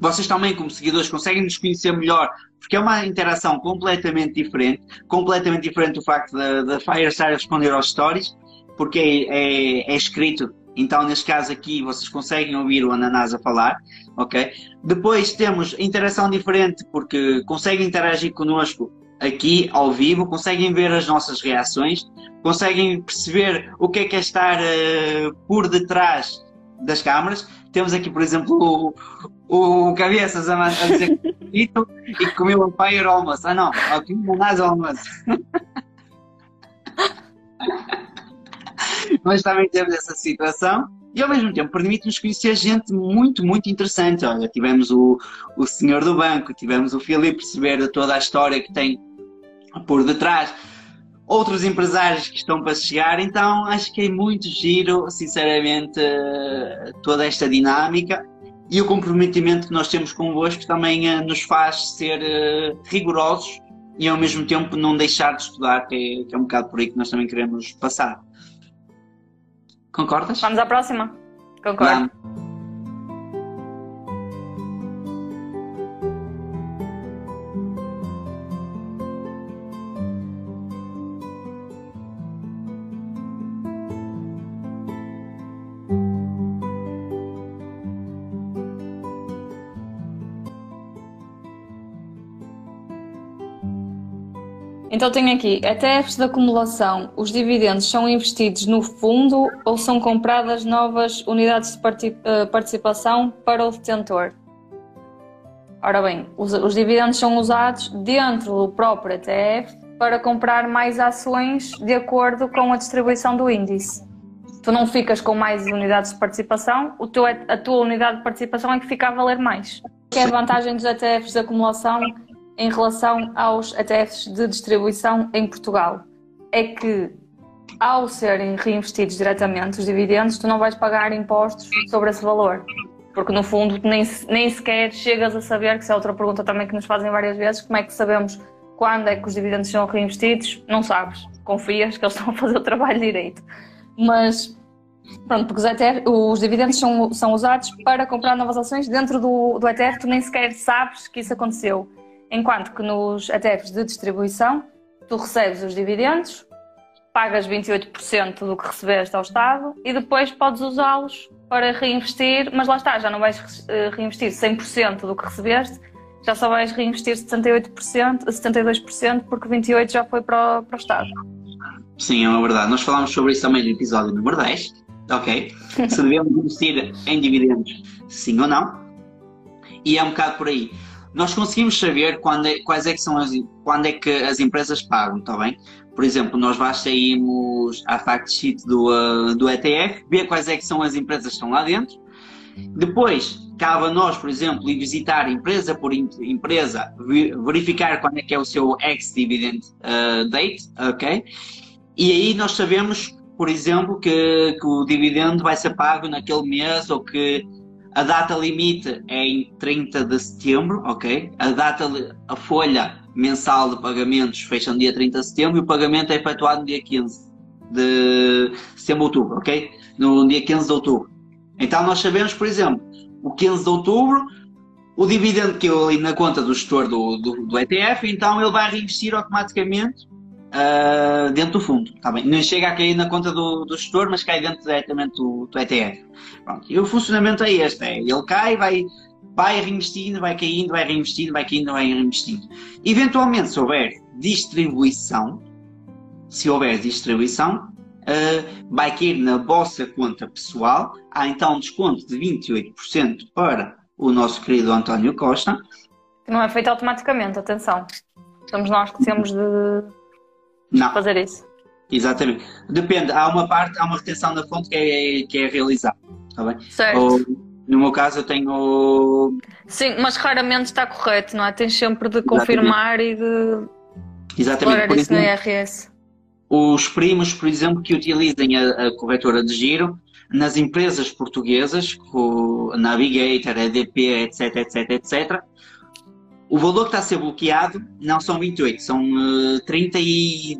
vocês também, como seguidores, conseguem nos conhecer melhor, porque é uma interação completamente diferente, completamente diferente do facto da, da Fire estar a responder aos stories, porque é, é- é escrito. Então, neste caso aqui, vocês conseguem ouvir o Ananás a falar, ok? Depois temos interação diferente, porque conseguem interagir connosco aqui ao vivo, conseguem ver as nossas reações, conseguem perceber o que é que é estar eh, por detrás das câmaras. Temos aqui, por exemplo, o, o Cabeças a, a dizer que e comeu um fire almoço. Ah, não, aqui Ananás ao almoço. Mas também temos essa situação e ao mesmo tempo permite-nos conhecer gente muito, muito interessante. Olha, tivemos o, o senhor do banco, tivemos o Filipe perceber toda a história que tem por detrás, outros empresários que estão para chegar, então acho que é muito giro, sinceramente, toda esta dinâmica e o comprometimento que nós temos convosco também eh, nos faz ser eh, rigorosos e ao mesmo tempo não deixar de estudar, que é, que é um bocado por aí que nós também queremos passar. Concordas? Vamos à próxima? Concordo. Vamos. Então tenho aqui, ETFs de acumulação, os dividendos são investidos no fundo ou são compradas novas unidades de eh, participação para o detentor? Ora bem, os, os dividendos são usados dentro do próprio ETF para comprar mais ações de acordo com a distribuição do índice. Tu não ficas com mais unidades de participação, o teu, a tua unidade de participação é que fica a valer mais. Que é a vantagem dos ETFs de acumulação em relação aos ETFs de distribuição em Portugal? É que ao serem reinvestidos diretamente os dividendos, tu não vais pagar impostos sobre esse valor. Porque no fundo nem, nem sequer chegas a saber, que isso é outra pergunta também que nos fazem várias vezes, como é que sabemos quando é que os dividendos são reinvestidos? Não sabes. Confias que eles estão a fazer o trabalho direito. Mas, pronto, porque os, ETF, os dividendos são, são usados para comprar novas ações dentro do, do ETF, tu nem sequer sabes que isso aconteceu. Enquanto que nos ETFs de distribuição, tu recebes os dividendos, pagas 28% do que recebeste ao Estado e depois podes usá-los para reinvestir, mas lá está, já não vais eh, reinvestir 100% do que recebeste, já só vais reinvestir 78%, 72% porque 28% já foi para o, para o Estado. Sim, é uma verdade. Nós falámos sobre isso também no episódio número 10, ok? Se devemos investir em dividendos, sim ou não. E é um bocado por aí. Nós conseguimos saber quando é, quais é que são as, quando é que as empresas pagam, está bem? Por exemplo, nós basta irmos à fact sheet do, uh, do ETF, ver quais é que são as empresas que estão lá dentro. Depois, cabe a nós, por exemplo, ir visitar empresa por em- empresa, verificar quando é que é o seu ex-dividend uh, date, ok? E aí nós sabemos, por exemplo, que, que o dividendo vai ser pago naquele mês ou que a data limite é em 30 de setembro, ok? A data, a folha mensal de pagamentos fecha no dia 30 de setembro e o pagamento é efetuado no dia 15 de setembro, outubro, ok? No dia 15 de outubro. Então nós sabemos, por exemplo, o 15 de outubro, o dividendo que eu ali na conta do gestor do, do, do ETF, então ele vai reinvestir automaticamente ah, dentro do fundo. Tá bem? Não chega a cair na conta do, do gestor, mas cai dentro diretamente do, do ETF. Pronto. E o funcionamento é este: é, ele cai, vai, vai reinvestindo, vai caindo, vai reinvestindo, vai caindo, vai reinvestindo. Eventualmente, se houver distribuição, se houver distribuição, ah, vai cair na vossa conta pessoal. Há então um desconto de 28% para o nosso querido António Costa. Que não é feito automaticamente, atenção. Somos nós que temos de Não, fazer isso. exatamente. Depende, há uma parte, há uma retenção da fonte que é, que é realizada. Está bem? Certo. Ou, no meu caso, eu tenho. Sim, mas raramente está correto, não é? Tens sempre de confirmar e de Exatamente. isso exemplo, IRS. os primos, por exemplo, que utilizem a, a corretora de giro nas empresas portuguesas, com Navigator, EDP, etc, etc, etc, o valor que está a ser bloqueado não são 28, são uh, 30 e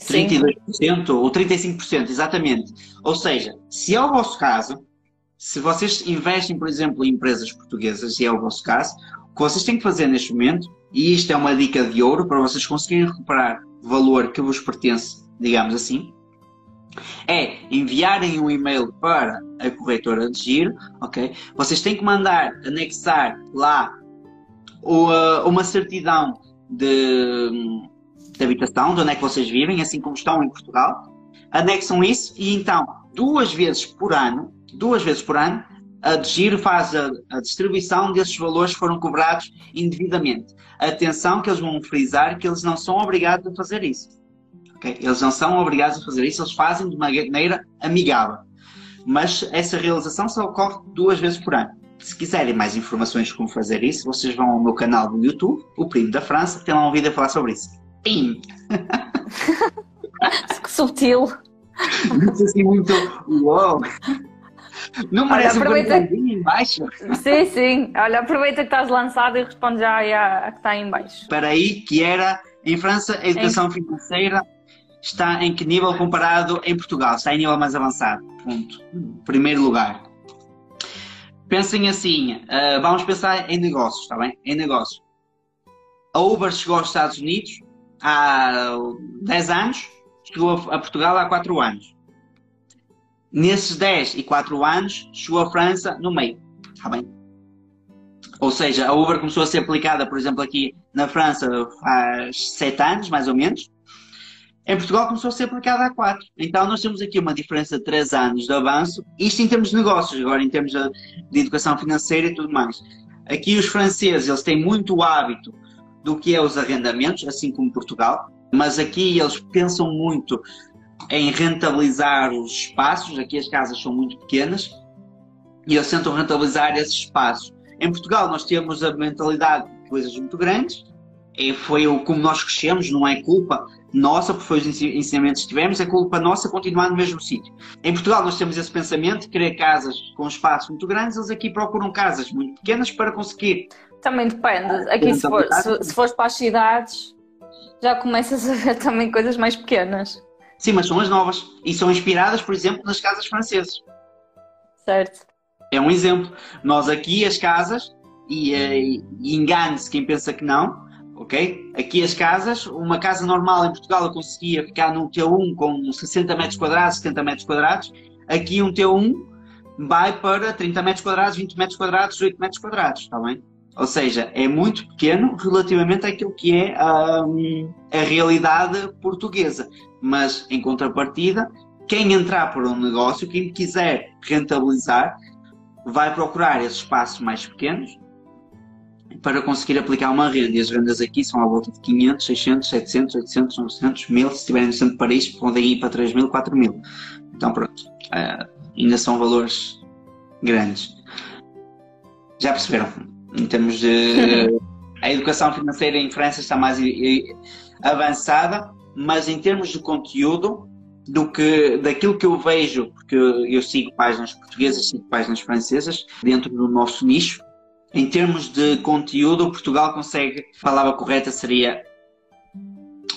32% ou 35%, exatamente. Ou seja, se é o vosso caso, se vocês investem, por exemplo, em empresas portuguesas, e é o vosso caso, o que vocês têm que fazer neste momento, e isto é uma dica de ouro para vocês conseguirem recuperar valor que vos pertence, digamos assim, é enviarem um e-mail para a corretora de giro, ok? Vocês têm que mandar, anexar lá uma certidão de, de habitação, de onde é que vocês vivem, assim como estão em Portugal. Anexam isso e então, duas vezes por ano, duas vezes por ano, a giro faz a, a, distribuição desses valores que foram cobrados indevidamente. Atenção que eles vão frisar que eles não são obrigados a fazer isso. Okay? Eles não são obrigados a fazer isso, eles fazem de maneira amigável. Mas essa realização só ocorre duas vezes por ano. Se quiserem mais informações de como fazer isso, vocês vão ao meu canal do YouTube, o Primo da França, tem lá um vídeo a falar sobre isso. Pim! que sutil! Não sei assim muito. Não merece Olha, aproveita... um em baixo? Sim, sim. Olha, aproveita que estás lançado e responde já a, a que está em baixo. Espera aí, que era em França a educação em... financeira está em que nível comparado em Portugal? Está em nível mais avançado. Ponto. Primeiro lugar. Pensem assim, uh, vamos pensar em negócios, está bem? Em negócios. A Uber chegou aos Estados Unidos há 10 anos, chegou a Portugal há 4 anos. Nesses 10 e 4 anos, chegou a França no meio. Está bem? Ou seja, a Uber começou a ser aplicada, por exemplo, aqui na França faz 7 anos, mais ou menos. Em Portugal começou a ser aplicada há 4. Então nós temos aqui uma diferença de 3 anos de avanço. Isto em termos de negócios, agora em termos de, de educação financeira e tudo mais. Aqui os franceses, eles têm muito hábito do que é os arrendamentos, assim como Portugal. Mas aqui eles pensam muito em rentabilizar os espaços. Aqui as casas são muito pequenas e eles tentam rentabilizar esses espaços. Em Portugal nós temos a mentalidade de coisas muito grandes. E foi o como nós crescemos, não é culpa nossa, porque foi os ensinamentos que tivemos, é culpa nossa continuar no mesmo sítio. Em Portugal nós temos esse pensamento de querer casas com espaços muito grandes, eles aqui procuram casas muito pequenas para conseguir. Também depende. Aqui se, for, se, se fores para as cidades, já começas a ver também coisas mais pequenas. Sim, mas são as novas. E são inspiradas, por exemplo, nas casas francesas. Certo. É um exemplo. Nós aqui, as casas, e, eh, e, e engane-se quem pensa que não, ok? Aqui as casas, uma casa normal em Portugal conseguia ficar num T1 com 60 metros quadrados, 70 metros quadrados. Aqui um T1 vai para 30 metros quadrados, 20 metros quadrados, 8 metros quadrados, está bem? Ou seja, é muito pequeno relativamente àquilo que é um, a realidade portuguesa. Mas, em contrapartida, quem entrar por um negócio, quem quiser rentabilizar, vai procurar esses espaços mais pequenos para conseguir aplicar uma renda. E as rendas aqui são à volta de 500, 600, 700, 800, 900, 1000. Se estiverem no centro de Paris, podem ir para 3 mil, 4 mil. Então, pronto. Uh, ainda são valores grandes. Já perceberam? em termos de. a educação financeira em França está mais avançada, mas em termos de conteúdo, do que daquilo que eu vejo, porque eu sigo páginas portuguesas, sigo páginas francesas, dentro do nosso nicho. Em termos de conteúdo, Portugal consegue, a palavra correta seria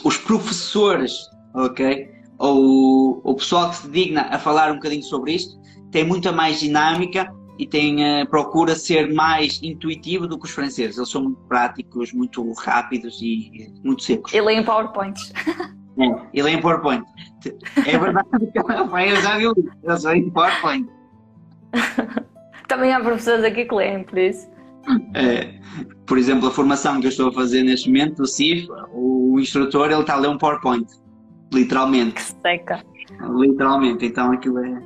os professores, ok? Ou o pessoal que se digna a falar um bocadinho sobre isto, tem muita mais dinâmica e tem, uh, procura ser mais intuitivo do que os franceses. Eles são muito práticos, muito rápidos e muito secos. E leem PowerPoint. É, e leem PowerPoint. É verdade que eu já vi eles leem PowerPoint. Também há professores aqui que leem, por isso. É, por exemplo, a formação que eu estou a fazer neste momento do CIF, o instrutor ele está a ler um PowerPoint. Literalmente. Que seca. Literalmente, então aquilo é.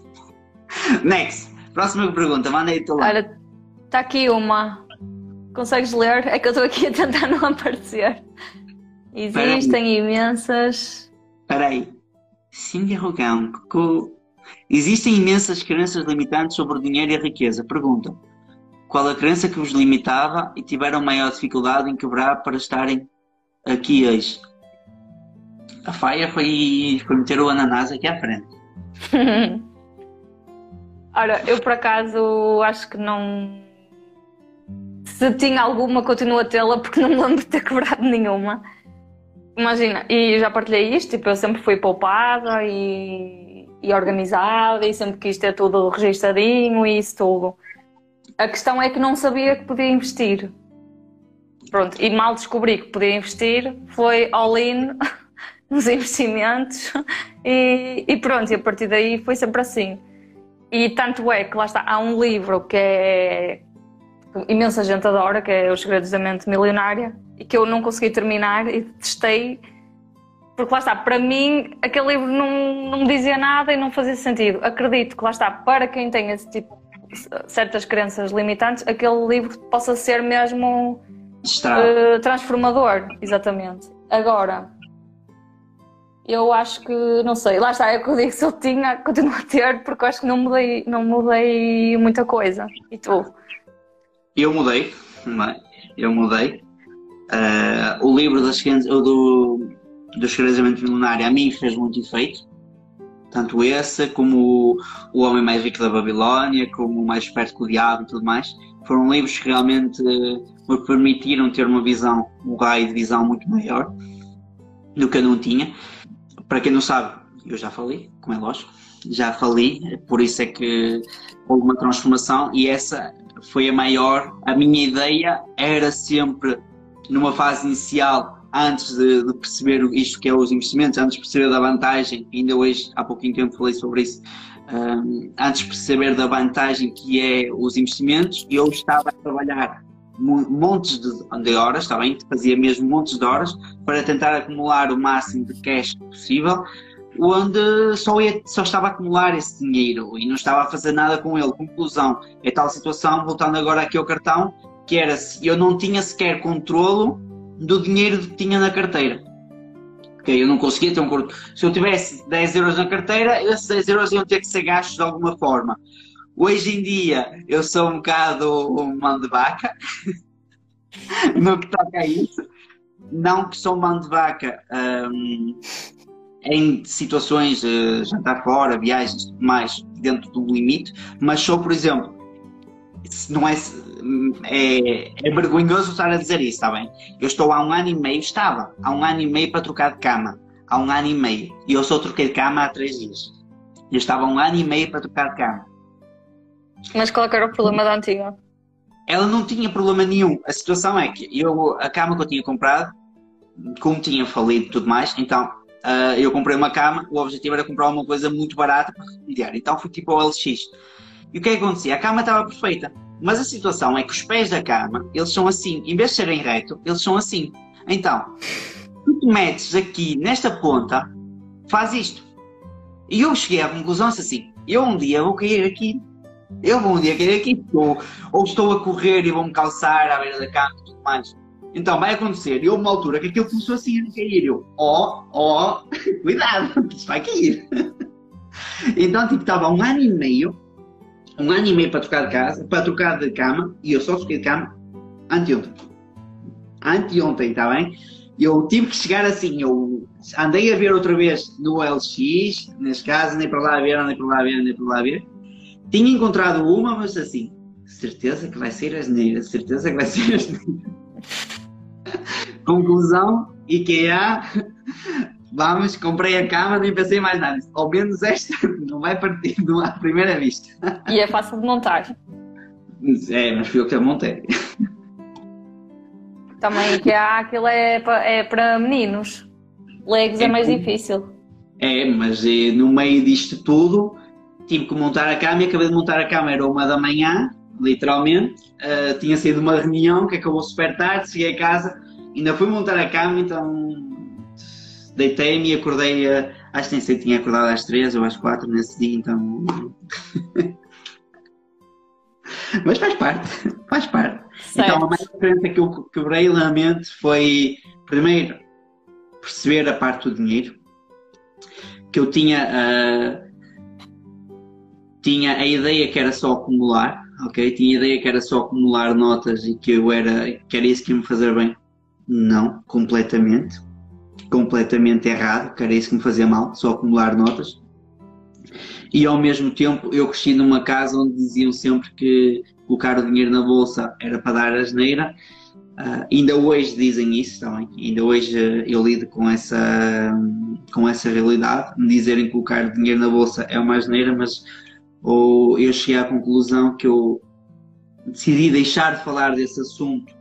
Next. Próxima pergunta, manda aí tu lá. Olha, está aqui uma. Consegues ler? É que eu estou aqui a tentar não aparecer. Existem imensas. Espera aí. Singarrogão. Existem imensas crenças limitantes sobre o dinheiro e a riqueza. Pergunta. Qual a crença que vos limitava e tiveram maior dificuldade em quebrar para estarem aqui hoje? A faia foi, foi meter o ananás aqui à frente. Ora, eu por acaso acho que não. Se tinha alguma, continuo a tê-la porque não me lembro de ter quebrado nenhuma. Imagina, e já partilhei isto, tipo, eu sempre fui poupada e, e organizada e sempre quis ter tudo registradinho e isso tudo. A questão é que não sabia que podia investir. Pronto, e mal descobri que podia investir, foi all-in nos investimentos e, e pronto, e a partir daí foi sempre assim. E tanto é que lá está, há um livro que é que imensa gente adora, que é Os Segredos da Mente Milionária, e que eu não consegui terminar e testei, porque lá está, para mim aquele livro não, não me dizia nada e não fazia sentido. Acredito que lá está, para quem tem esse tipo certas crenças limitantes, aquele livro possa ser mesmo uh, transformador, exatamente. Agora, eu acho que, não sei, lá está, é o que eu digo, se eu tinha, continuo a ter, porque eu acho que não mudei, não mudei muita coisa. E tu? Eu mudei, é? eu mudei. Uh, o livro das, do, do Escravizamento Milenário a mim fez muito efeito. Tanto esse, como o, Homem Mais Rico da Babilónia, como o Mais Perto que o Diabo e tudo mais. Foram livros que realmente me permitiram ter uma visão, um raio de visão muito maior do que eu não tinha para quem não sabe, eu já falei, como é lógico, já falei, por isso é que houve uma transformação e essa foi a maior. A minha ideia era sempre, numa fase inicial, antes de, de perceber isto que é os investimentos, antes de perceber da vantagem, ainda hoje, há pouquinho tempo falei sobre isso, um, antes de perceber da vantagem que é os investimentos, eu estava a trabalhar montes de, de horas, está bem? Fazia mesmo montes de horas para tentar acumular o máximo de cash possível, onde só, ia, só estava a acumular esse dinheiro e não estava a fazer nada com ele. Conclusão, é tal situação, voltando agora aqui ao cartão, que era se eu não tinha sequer controlo do dinheiro que tinha na carteira. Okay, eu não conseguia ter um Se eu tivesse 10 euros na carteira, esses 10 euros iam ter que ser gastos de alguma forma. Hoje em dia eu sou um bocado mão de vaca no que toca a isso. Não que sou mão de vaca um, em situações de jantar fora, viagens mais dentro do limite, mas sou, por exemplo, não é, é, é vergonhoso estar a dizer isso, está bem? Eu estou há um ano e meio, estava há um ano e meio para trocar de cama, há um ano e meio, e eu só troquei de cama há três dias. Eu estava há um ano e meio para trocar de cama. Mas qual era o problema da antiga? Ela não tinha problema nenhum. A situação é que eu, a cama que eu tinha comprado, como tinha falido e tudo mais, então uh, eu comprei uma cama, o objetivo era comprar uma coisa muito barata para remediar. Então fui tipo ao LX. E o que é que acontecia? A cama estava perfeita. Mas a situação é que os pés da cama, eles são assim, em vez de serem reto, eles são assim. Então, tu te metes aqui nesta ponta, faz isto. E eu cheguei à conclusão assim, eu um dia vou cair aqui eu vou um dia querer aqui estou, ou estou a correr e vou-me calçar à beira da cama e tudo mais. Então vai acontecer, e houve uma altura que aquilo começou assim a cair. Eu, ó, oh, ó, oh, cuidado, isso vai cair. então, tipo, estava um ano e meio, um ano e meio para trocar de casa, para trocar de cama, e eu só troquei de cama anteontem. Anteontem, está bem? Eu tive que chegar assim, eu andei a ver outra vez no LX, neste caso, andei para lá a ver, andei para lá a ver, andei para lá a ver. Tinha encontrado uma, mas assim, certeza que vai ser asneira, certeza que vai ser asneira. Conclusão, IKEA, vamos, comprei a cama, nem pensei mais nada. Ao menos esta não vai partir à primeira vista. E é fácil de montar. É, mas fui eu que a montei. Também IKEA, aquilo é para, é para meninos. Legos é, é mais difícil. É, mas eh, no meio disto tudo tive que montar a cama e acabei de montar a cama, era uma da manhã, literalmente. Uh, tinha sido uma reunião que acabou super tarde, cheguei a casa, ainda fui montar a cama, então deitei-me e acordei, uh, acho que nem sei, tinha acordado às três ou às quatro nesse dia, então. Mas faz parte, faz parte. Certo. Então a mais diferença que eu quebrei na mente foi, primeiro, perceber a parte do dinheiro, que eu tinha. Uh, tinha a ideia que era só acumular, ok? Tinha a ideia que era só acumular notas e que eu era, que era isso que ia me fazer bem. Não, completamente. Completamente errado, que era isso que me fazia mal, só acumular notas. E ao mesmo tempo eu cresci numa casa onde diziam sempre que colocar o dinheiro na bolsa era para dar asneira. Uh, ainda hoje dizem isso também, ainda hoje uh, eu lido com essa, com essa realidade, me dizerem que colocar dinheiro na bolsa é uma asneira, mas ou eu cheguei à conclusão que eu decidi deixar de falar desse assunto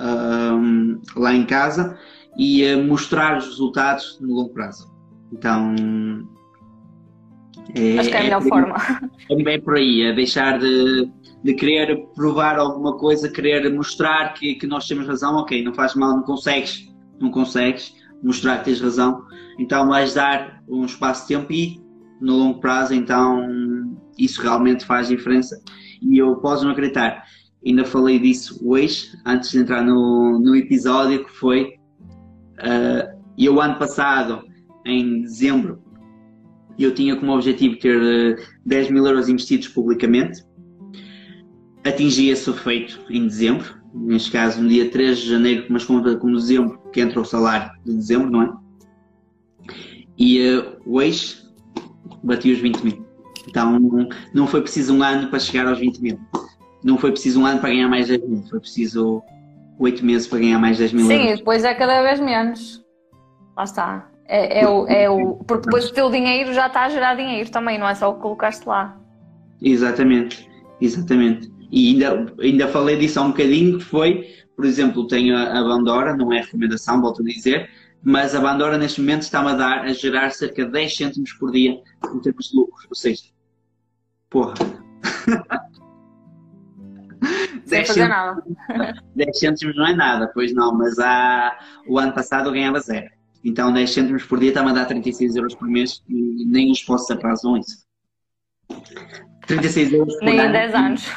um, lá em casa e uh, mostrar os resultados no longo prazo. Então é, Acho que é a melhor é, forma. É, é por aí, é deixar de, de querer provar alguma coisa, querer mostrar que, que nós temos razão, ok, não faz mal, não consegues, não consegues mostrar que tens razão, então vais dar um espaço de tempo e no longo prazo, então isso realmente faz diferença. E eu posso não acreditar, ainda falei disso hoje, antes de entrar no, no episódio, que foi uh, eu ano passado, em dezembro, eu tinha como objetivo ter 10 eh, mil euros investidos publicamente. Atingi esse feito em dezembro, neste caso no dia 3 de janeiro, mas como, como dezembro, que entra o salário de dezembro, não é? E uh, hoje bati os 20 mil. Então não foi preciso um ano para chegar aos 20 mil. Não foi preciso um ano para ganhar mais 10 mil, foi preciso 8 meses para ganhar mais 10 mil Sim, euros. Sim, depois é cada vez menos. Lá está. É, é, o, é o. Porque depois o teu dinheiro já está a gerar dinheiro também, não é só o que colocaste lá. Exatamente, exatamente. E ainda, ainda falei disso há um bocadinho, que foi, por exemplo, tenho a, a Bandora, não é recomendação, volto a dizer, mas a Bandora neste momento está-me a dar, a gerar cerca de 10 cêntimos por dia em termos de lucros. Ou seja, porra. Sem fazer nada. 10 cêntimos não é nada, pois não, mas há, o ano passado eu ganhava zero. Então 10 cêntimos por dia está-me a dar 36 euros por mês e nem os postos atrasam isso. 36 euros por Nem em 10 anos.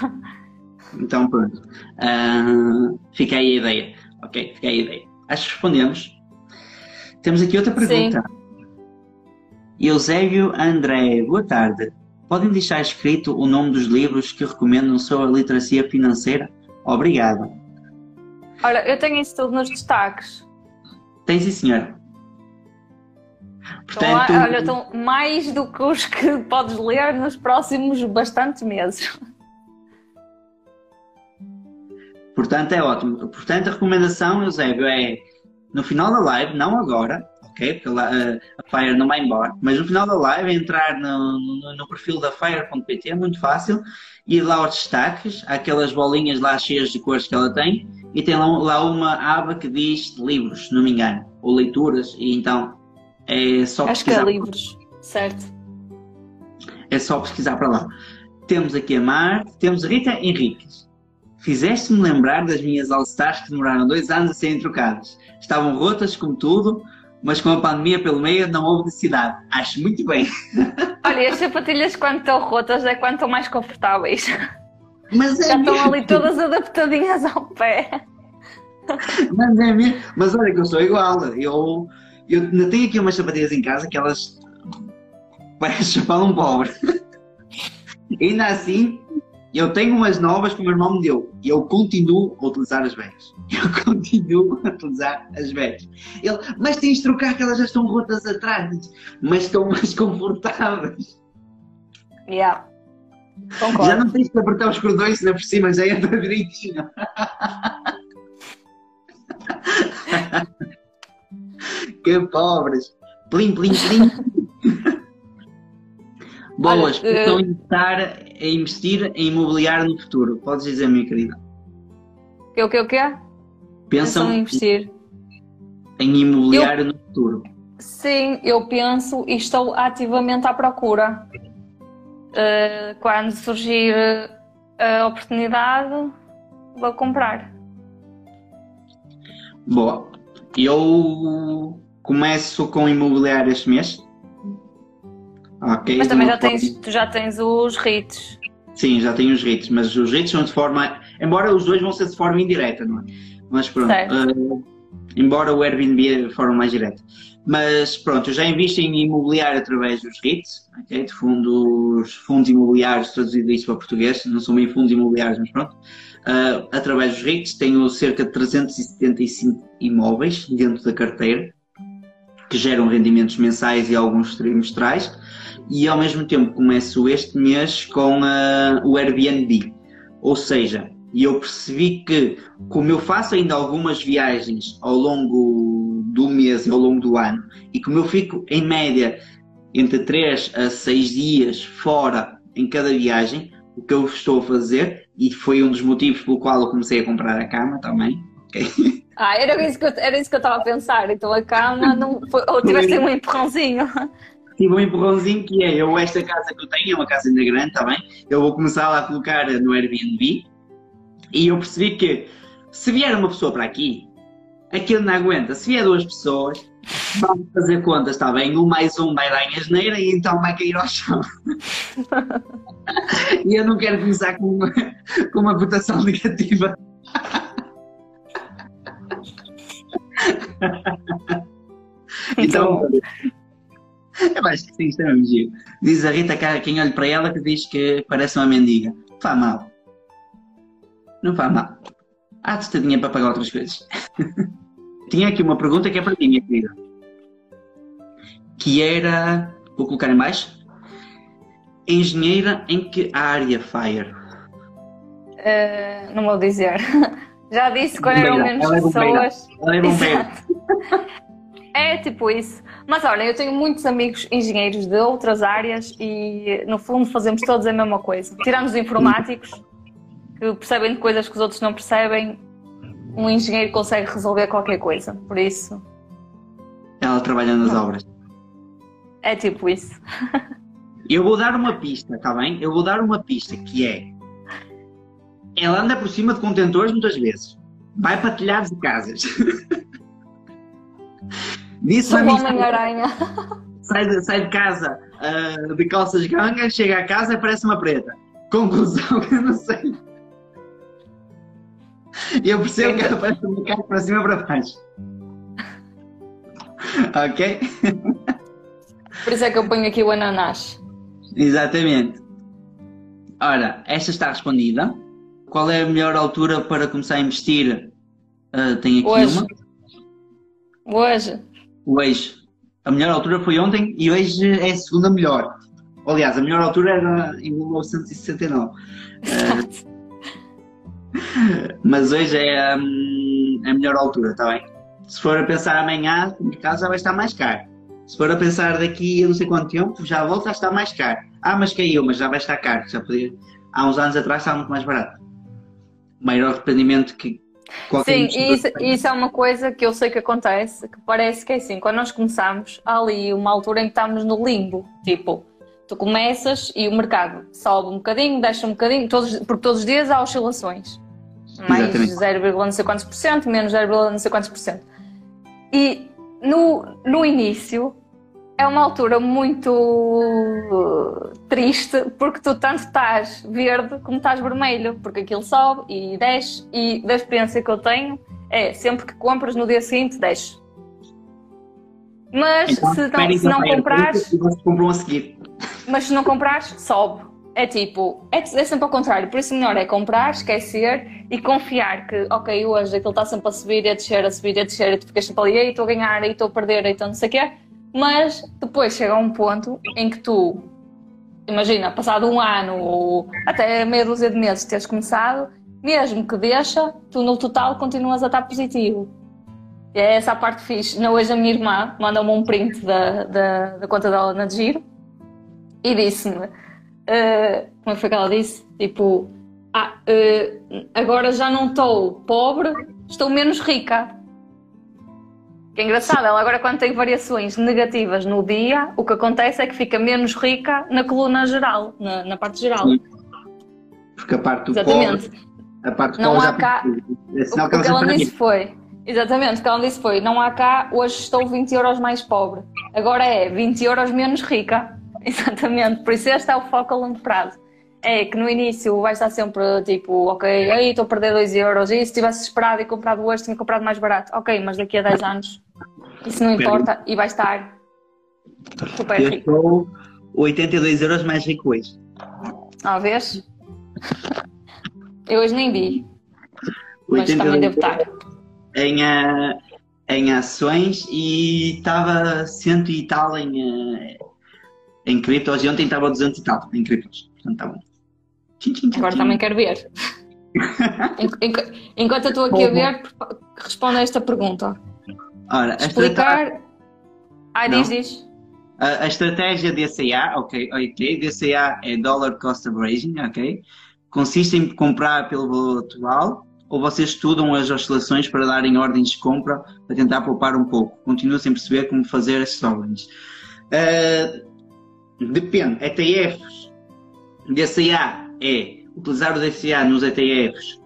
Então pronto. Uh, fica aí a ideia. Ok, fica aí a ideia. Acho que respondemos. Temos aqui outra pergunta. Sim. Eusébio André, boa tarde. Podem deixar escrito o nome dos livros que recomendam sobre a literacia financeira? Obrigado. Olha, eu tenho isso tudo nos destaques. Tem sim, senhora. Portanto, então, olha, então, mais do que os que podes ler nos próximos bastantes meses. Portanto, é ótimo. Portanto, a recomendação, Eusébio, é no final da live, não agora, ok? Porque a, a Fire não vai embora, mas no final da live, entrar no, no, no perfil da Fire.pt é muito fácil, ir lá aos destaques, aquelas bolinhas lá cheias de cores que ela tem, e tem lá, lá uma aba que diz livros, se não me engano, ou leituras, e então é só Acho que é livros, certo. É só pesquisar para lá. Temos aqui a Marte, temos a Rita Henriques. Fizeste-me lembrar das minhas All-Stars que demoraram dois anos a serem trocadas. Estavam rotas como tudo, mas com a pandemia pelo meio não houve necessidade. Acho muito bem. Olha, as sapatilhas quando estão rotas é quando estão mais confortáveis. Mas é Já estão ali todas adaptadinhas ao pé. Mas é mesmo. Mas olha que eu sou igual. Eu eu tenho aqui umas sapatilhas em casa que elas parecem um pobre. ainda assim, eu tenho umas novas que o meu irmão me deu e eu continuo a utilizar as velhas. Eu continuo a utilizar as velhas. Ele, mas tens de trocar que elas já estão rotas atrás, mas estão mais confortáveis. Yeah. Concordo. Já não tens de apertar os cordões na por cima, já entra direitinho. que pobres. Plim, plim, plim. Boas, Olha, estão uh... a investir, a investir em imobiliário no futuro. Podes dizer, minha querida. O que, o que, o que? Pensam em investir em imobiliário eu... no futuro. Sim, eu penso e estou ativamente à procura. Uh, quando surgir a oportunidade, vou comprar. Boa. Eu Começo com imobiliário este mês. Ok. Mas também já tens, tu já tens os REITs. Sim, já tenho os REITs, mas os REITs são de forma. Embora os dois vão ser de forma indireta, não é? Mas pronto. Uh, embora o Airbnb de forma mais direta. Mas pronto, eu já invisto em imobiliário através dos REITs, okay? de fundos, fundos imobiliários, traduzido isso para português, não são bem fundos imobiliários, mas pronto. Uh, através dos REITs tenho cerca de 375 imóveis dentro da carteira que geram rendimentos mensais e alguns trimestrais, e ao mesmo tempo começo este mês com uh, o Airbnb. Ou seja, eu percebi que, como eu faço ainda algumas viagens ao longo do mês e ao longo do ano, e como eu fico em média entre 3 a 6 dias fora em cada viagem, o que eu estou a fazer, e foi um dos motivos pelo qual eu comecei a comprar a cama também. Okay? Ah, era isso que eu, era isso que eu estava a pensar. Então a cama não foi, ou tiveste um empurrãozinho. Tive um empurrãozinho que é eu, esta casa que eu tenho, é uma casa ainda grande também, eu vou começar lá a colocar no Airbnb e eu percebi que se vier uma pessoa para aqui, aquilo não aguenta. Se vier duas pessoas, vamos fazer contas, está bem? Um mais um vai dar em asneira e então vai cair ao chão. e eu não quero começar com uma, com uma votação negativa. Então, eu acho que sim, isto é mesmo giro. Diz a Rita Cara, quem olha para ela, que diz que parece uma mendiga. Faz mal. Não faz mal. Há de ter dinheiro para pagar outras coisas. Tinha aqui uma pergunta que é para ti, minha querida. Que era. Vou colocar em baixo. Engenheira em que área FIRE? Uh, não vou dizer. Já disse quando eram menos pessoas. Ela é. É tipo isso. Mas olha, eu tenho muitos amigos engenheiros de outras áreas e no fundo fazemos todos a mesma coisa. Tiramos os informáticos, que percebem coisas que os outros não percebem, um engenheiro consegue resolver qualquer coisa. Por isso. Ela trabalha nas obras. É tipo isso. Eu vou dar uma pista, está bem? Eu vou dar uma pista que é. Ela anda por cima de contentores muitas vezes. Vai para telhados de casas. Disse Sou Homem-Aranha. Sai de, sai de casa uh, de calças gangas, chega a casa e parece uma preta. Conclusão que eu não sei. Eu percebo que ela parece um bocado para cima e para baixo. ok? Por isso é que eu ponho aqui o ananás. Exatamente. Ora, esta está respondida. Qual é a melhor altura para começar a investir? Uh, tem aqui hoje. uma. Hoje. Hoje. A melhor altura foi ontem e hoje é a segunda melhor. Aliás, a melhor altura era em 1969. Uh, mas hoje é hum, a melhor altura, está bem? Se for a pensar amanhã, o mercado já vai estar mais caro. Se for a pensar daqui a não sei quanto tempo, já volta a estar mais caro. Ah, mas caiu, mas já vai estar caro. Já podia... Há uns anos atrás estava muito mais barato. Maior rendimento que qualquer Sim, isso, isso é uma coisa que eu sei que acontece, que parece que é assim, quando nós começamos, há ali uma altura em que estamos no limbo. Tipo, tu começas e o mercado sobe um bocadinho, deixa um bocadinho, todos, porque todos os dias há oscilações mais 0, não sei quantos por cento, menos 0, não sei quantos por cento. E no, no início é uma altura muito triste porque tu tanto estás verde como estás vermelho, porque aquilo sobe e desce e da experiência que eu tenho é sempre que compras no dia seguinte desce. Mas então, se, não, se não comprares. Mas se não comprares, sobe é tipo, é, é, sempre ao contrário, por isso melhor é comprar, esquecer e confiar que, ok, hoje aquilo está sempre a subir e a descer, a subir e a descer, e tu ficas sempre ali, estou a ganhar, e estou a perder, então não sei o quê, mas depois chega um ponto em que tu, imagina, passado um ano ou até meia dúzia de meses teres começado, mesmo que deixa, tu no total continuas a estar positivo. E é essa a parte fixe. Não, hoje a minha irmã mandou-me um print da, da, da conta dela na Giro e disse-me uh, como foi que ela disse? Tipo, ah, uh, agora já não estou pobre, estou menos rica. Que é engraçado, ela agora quando tem variações negativas no dia, o que acontece é que fica menos rica na coluna geral, na, na parte geral. Sim. Porque a parte do Exatamente. Pobre, a parte do não há cá. É o que, que ela disse foi. Exatamente, o que ela disse foi: não há cá, hoje estou 20 euros mais pobre. Agora é 20 euros menos rica. Exatamente, por isso este é o foco a longo prazo. É que no início vai estar sempre tipo, ok, aí estou a perder 2 euros, e se tivesse esperado e comprado hoje, tinha comprado mais barato. Ok, mas daqui a 10 anos isso não importa e vai estar super Eu rico. Estou 82 euros mais rico hoje. Ah, vês? Eu hoje nem vi. Mas também devo estar. Em, uh, em ações e estava cento e tal em, eh, em criptos. E ontem estava 200 e tal em criptos. Portanto, está bom. Tchim, tchim, tchim, Agora também quero ver. Enqu- enqu- Enquanto eu estou aqui a ver, responda a esta pergunta. Ora, Explicar. Ai, diz, diz. a, a estratégia DCA, ok, ok, DCA é Dollar Cost Averaging, ok, consiste em comprar pelo valor atual ou vocês estudam as oscilações para darem ordens de compra para tentar poupar um pouco. Continuo sem perceber como fazer essas ordens. Ah, depende. ETFs, DCA é utilizar o DCA nos ETFs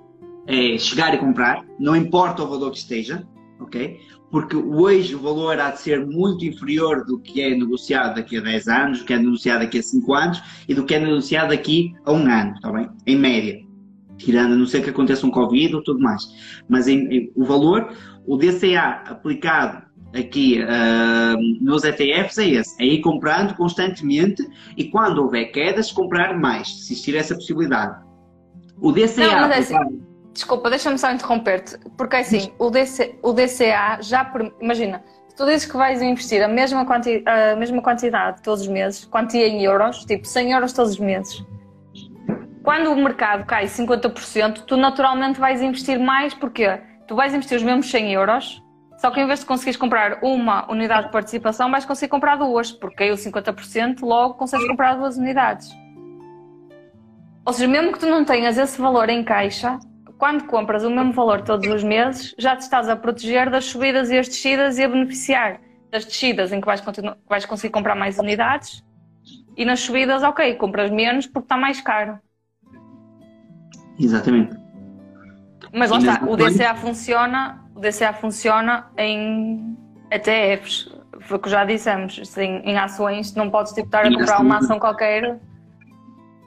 é chegar e comprar, não importa o valor que esteja, ok? Porque hoje o valor há de ser muito inferior do que é negociado daqui a 10 anos, do que é negociado daqui a 5 anos e do que é negociado daqui a um ano, está bem? Em média. Tirando, a não ser que aconteça um Covid ou tudo mais. Mas em- em- o valor, o DCA aplicado aqui ah, nos ETFs é esse, é ir comprando constantemente e quando houver quedas, comprar mais, se existir essa possibilidade. O DCA Não, mas é assim, Desculpa, deixa-me só interromper-te, porque assim, o, DC, o DCA já. Imagina, se tu dizes que vais investir a mesma, quanti, a mesma quantidade todos os meses, quantia em euros, tipo 100 euros todos os meses, quando o mercado cai 50%, tu naturalmente vais investir mais, porque tu vais investir os mesmos 100 euros, só que em vez de conseguires comprar uma unidade de participação, vais conseguir comprar duas, porque caiu 50%, logo consegues comprar duas unidades. Ou seja, mesmo que tu não tenhas esse valor em caixa, quando compras o mesmo valor todos os meses, já te estás a proteger das subidas e as descidas e a beneficiar das descidas em que vais, continu- que vais conseguir comprar mais unidades e nas subidas, ok, compras menos porque está mais caro. Exatamente. Mas lá está, o ações? DCA funciona, o DCA funciona em ETFs. Foi o que já dissemos, em, em ações não podes tipo, estar a comprar uma ação qualquer.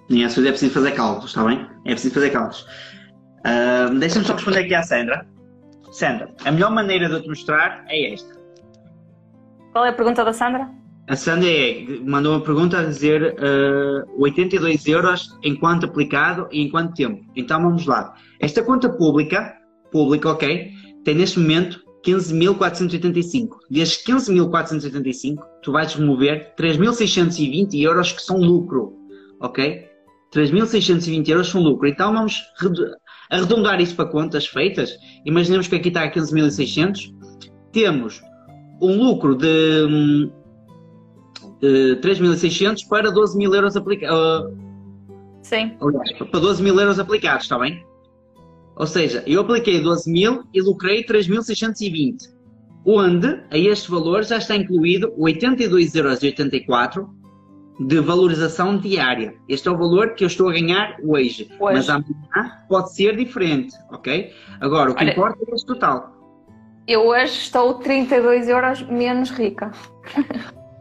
Em ações é preciso fazer cálculos, está bem? É preciso fazer cálculos. Deixa-me só responder aqui à Sandra. Sandra, a melhor maneira de eu te mostrar é esta. Qual é a pergunta da Sandra? A Sandra é- mandou uma pergunta a dizer ah, 82 euros em quanto aplicado e em quanto tempo. Então vamos lá. Esta conta pública, pública, ok, tem neste momento 15.485. Desses 15.485, tu vais remover 3.620 euros que são lucro, ok? 3.620 euros são lucro. Então vamos arredondar isso para contas feitas. Imaginemos que aqui está a 15.600. Temos um lucro de hum, eh, 3.600 para 12.000 euros aplicados. Sim. para 12 mil euros aplicados, está bem? Ou seja, eu apliquei 12 mil e lucrei 3.620. Onde a este valor já está incluído 82,84 euros de valorização diária. Este é o valor que eu estou a ganhar hoje. Hoje. Mas amanhã pode ser diferente, ok? Agora, o que Olha- importa é este total. Eu hoje estou 32 euros menos rica.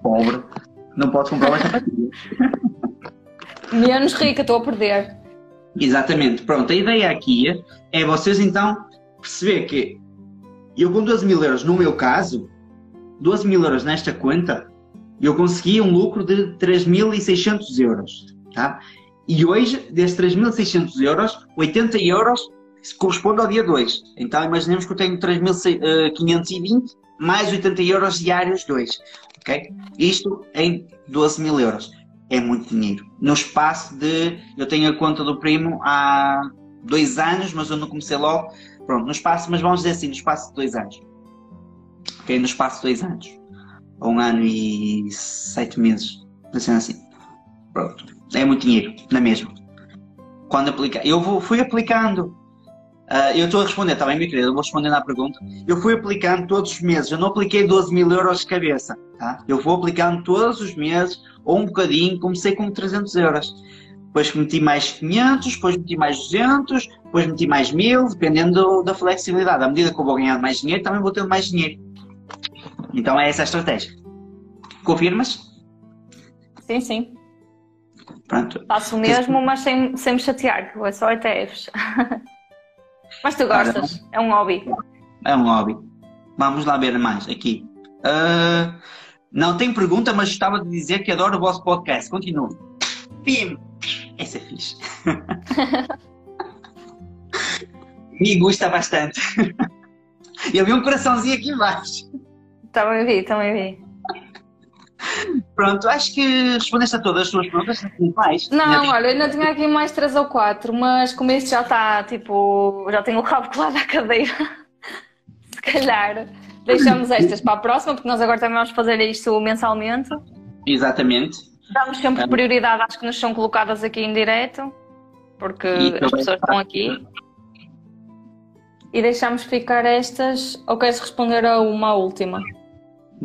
Pobre. Não podes comprar mais sapatilhas. Menos rica, estou a perder. Exatamente. Pronto, a ideia aqui é vocês então perceber que eu com 12 mil euros, no meu caso, 12 mil euros nesta conta, eu consegui um lucro de 3.600 euros. Tá? E hoje, desses 3.600 euros, 80 euros corresponde ao dia 2. Então imaginemos que eu tenho 3.520 mais 80 euros diários 2. Ok? Isto em 12 mil euros. É muito dinheiro. No espaço de. Eu tenho a conta do primo há dois anos, mas eu não comecei logo. Pronto, no espaço, mas vamos dizer assim, no espaço de dois anos. Ok? No espaço de dois anos. Ou um ano e sete meses. Pensando assim. Pronto. É muito dinheiro, na mesma. Quando aplicar. Eu vou, fui aplicando. Ah, eu estou a responder, está bem, minha querida? Eu vou respondendo à pergunta. Eu fui aplicando todos os meses. Eu não apliquei 12 mil euros de cabeça. Tá? Eu vou aplicando todos os meses, ou um bocadinho. Comecei com 300 euros. Depois meti mais 500, depois meti mais 200, depois meti mais 1000, dependendo do- da flexibilidade. À medida que eu vou ganhando mais dinheiro, também vou tendo mais dinheiro. Então é essa a estratégia. Confirmas? Sim, sim. Pronto. Faço o mesmo, mas sem, sem me chatear, é só ETFs. mas tu gostas, é um hobby. É um hobby. Vamos lá ver mais aqui. Ah, não tem pergunta, mas estava de dizer que adoro o vosso podcast. Continue. Pim! Essa é fixe. Me gusta bastante. Eu vi um coraçãozinho aqui embaixo. Também vi, também vi. Pronto, acho que respondeste a todas as tuas perguntas, não mais. Não, olha, ainda tinha aqui mais três ou quatro, mas como isto já está, tipo, já tenho o rabo colado à cadeira, se calhar deixamos estas para a próxima, porque nós agora também vamos fazer isto mensalmente. Exatamente. Damos sempre prioridade às que nos são colocadas aqui em direto, porque as pessoas estão aqui. E deixamos ficar estas, ou queres responder a uma última?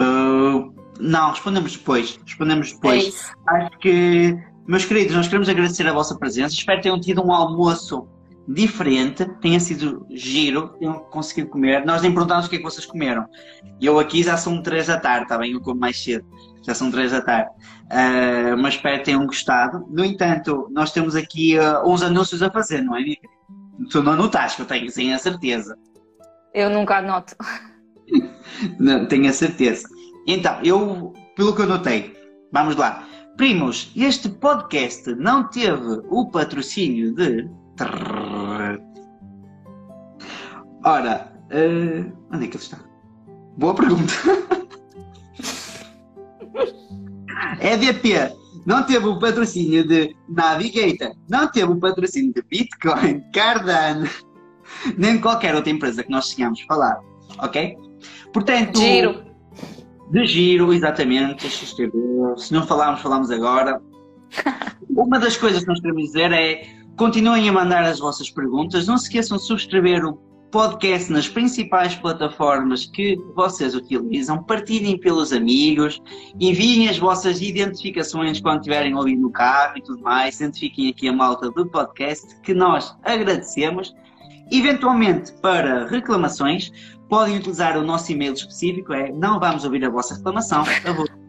Uh, não, respondemos depois. Respondemos É depois. isso. Acho que, meus queridos, nós queremos agradecer a vossa presença. Espero que tenham tido um almoço diferente, tenha sido giro, tenham conseguido comer. Nós nem perguntámos o que é que vocês comeram. E eu aqui já são três da tarde, está bem? Eu como mais cedo. Já são três da tarde. Uh, mas espero que tenham gostado. No entanto, nós temos aqui uh, uns anúncios a fazer, não é? Tu não notaste, que eu tenho, tenho a certeza. Eu nunca anoto. Não, tenho a certeza. Então, eu, pelo que eu notei, vamos lá. Primos, este podcast não teve o patrocínio de. Ora, eh, onde é que ele está? Boa pergunta. EDP não teve o patrocínio de Navigator, não teve o patrocínio de Bitcoin, Cardano, nem qualquer outra empresa que nós tenhamos falado, ok? Portanto, Giro. de giro, exatamente, XTB. Se não falarmos, falamos agora. Uma das coisas que nós queremos dizer é continuem a mandar as vossas perguntas. Não se esqueçam de subscrever o podcast nas principais plataformas que vocês utilizam. Partilhem pelos amigos. Enviem as vossas identificações quando estiverem ali no carro e tudo mais. Identifiquem aqui a malta do podcast que nós agradecemos. Eventualmente, para reclamações, podem utilizar o nosso e-mail específico, é não vamos ouvir a vossa reclamação,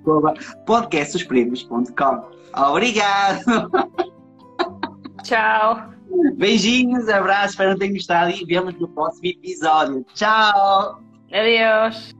arroba podcastdosprimos.com. Obrigado! Tchau. Beijinhos, abraços, espero que tenham gostado e vemos no próximo episódio. Tchau! Adeus.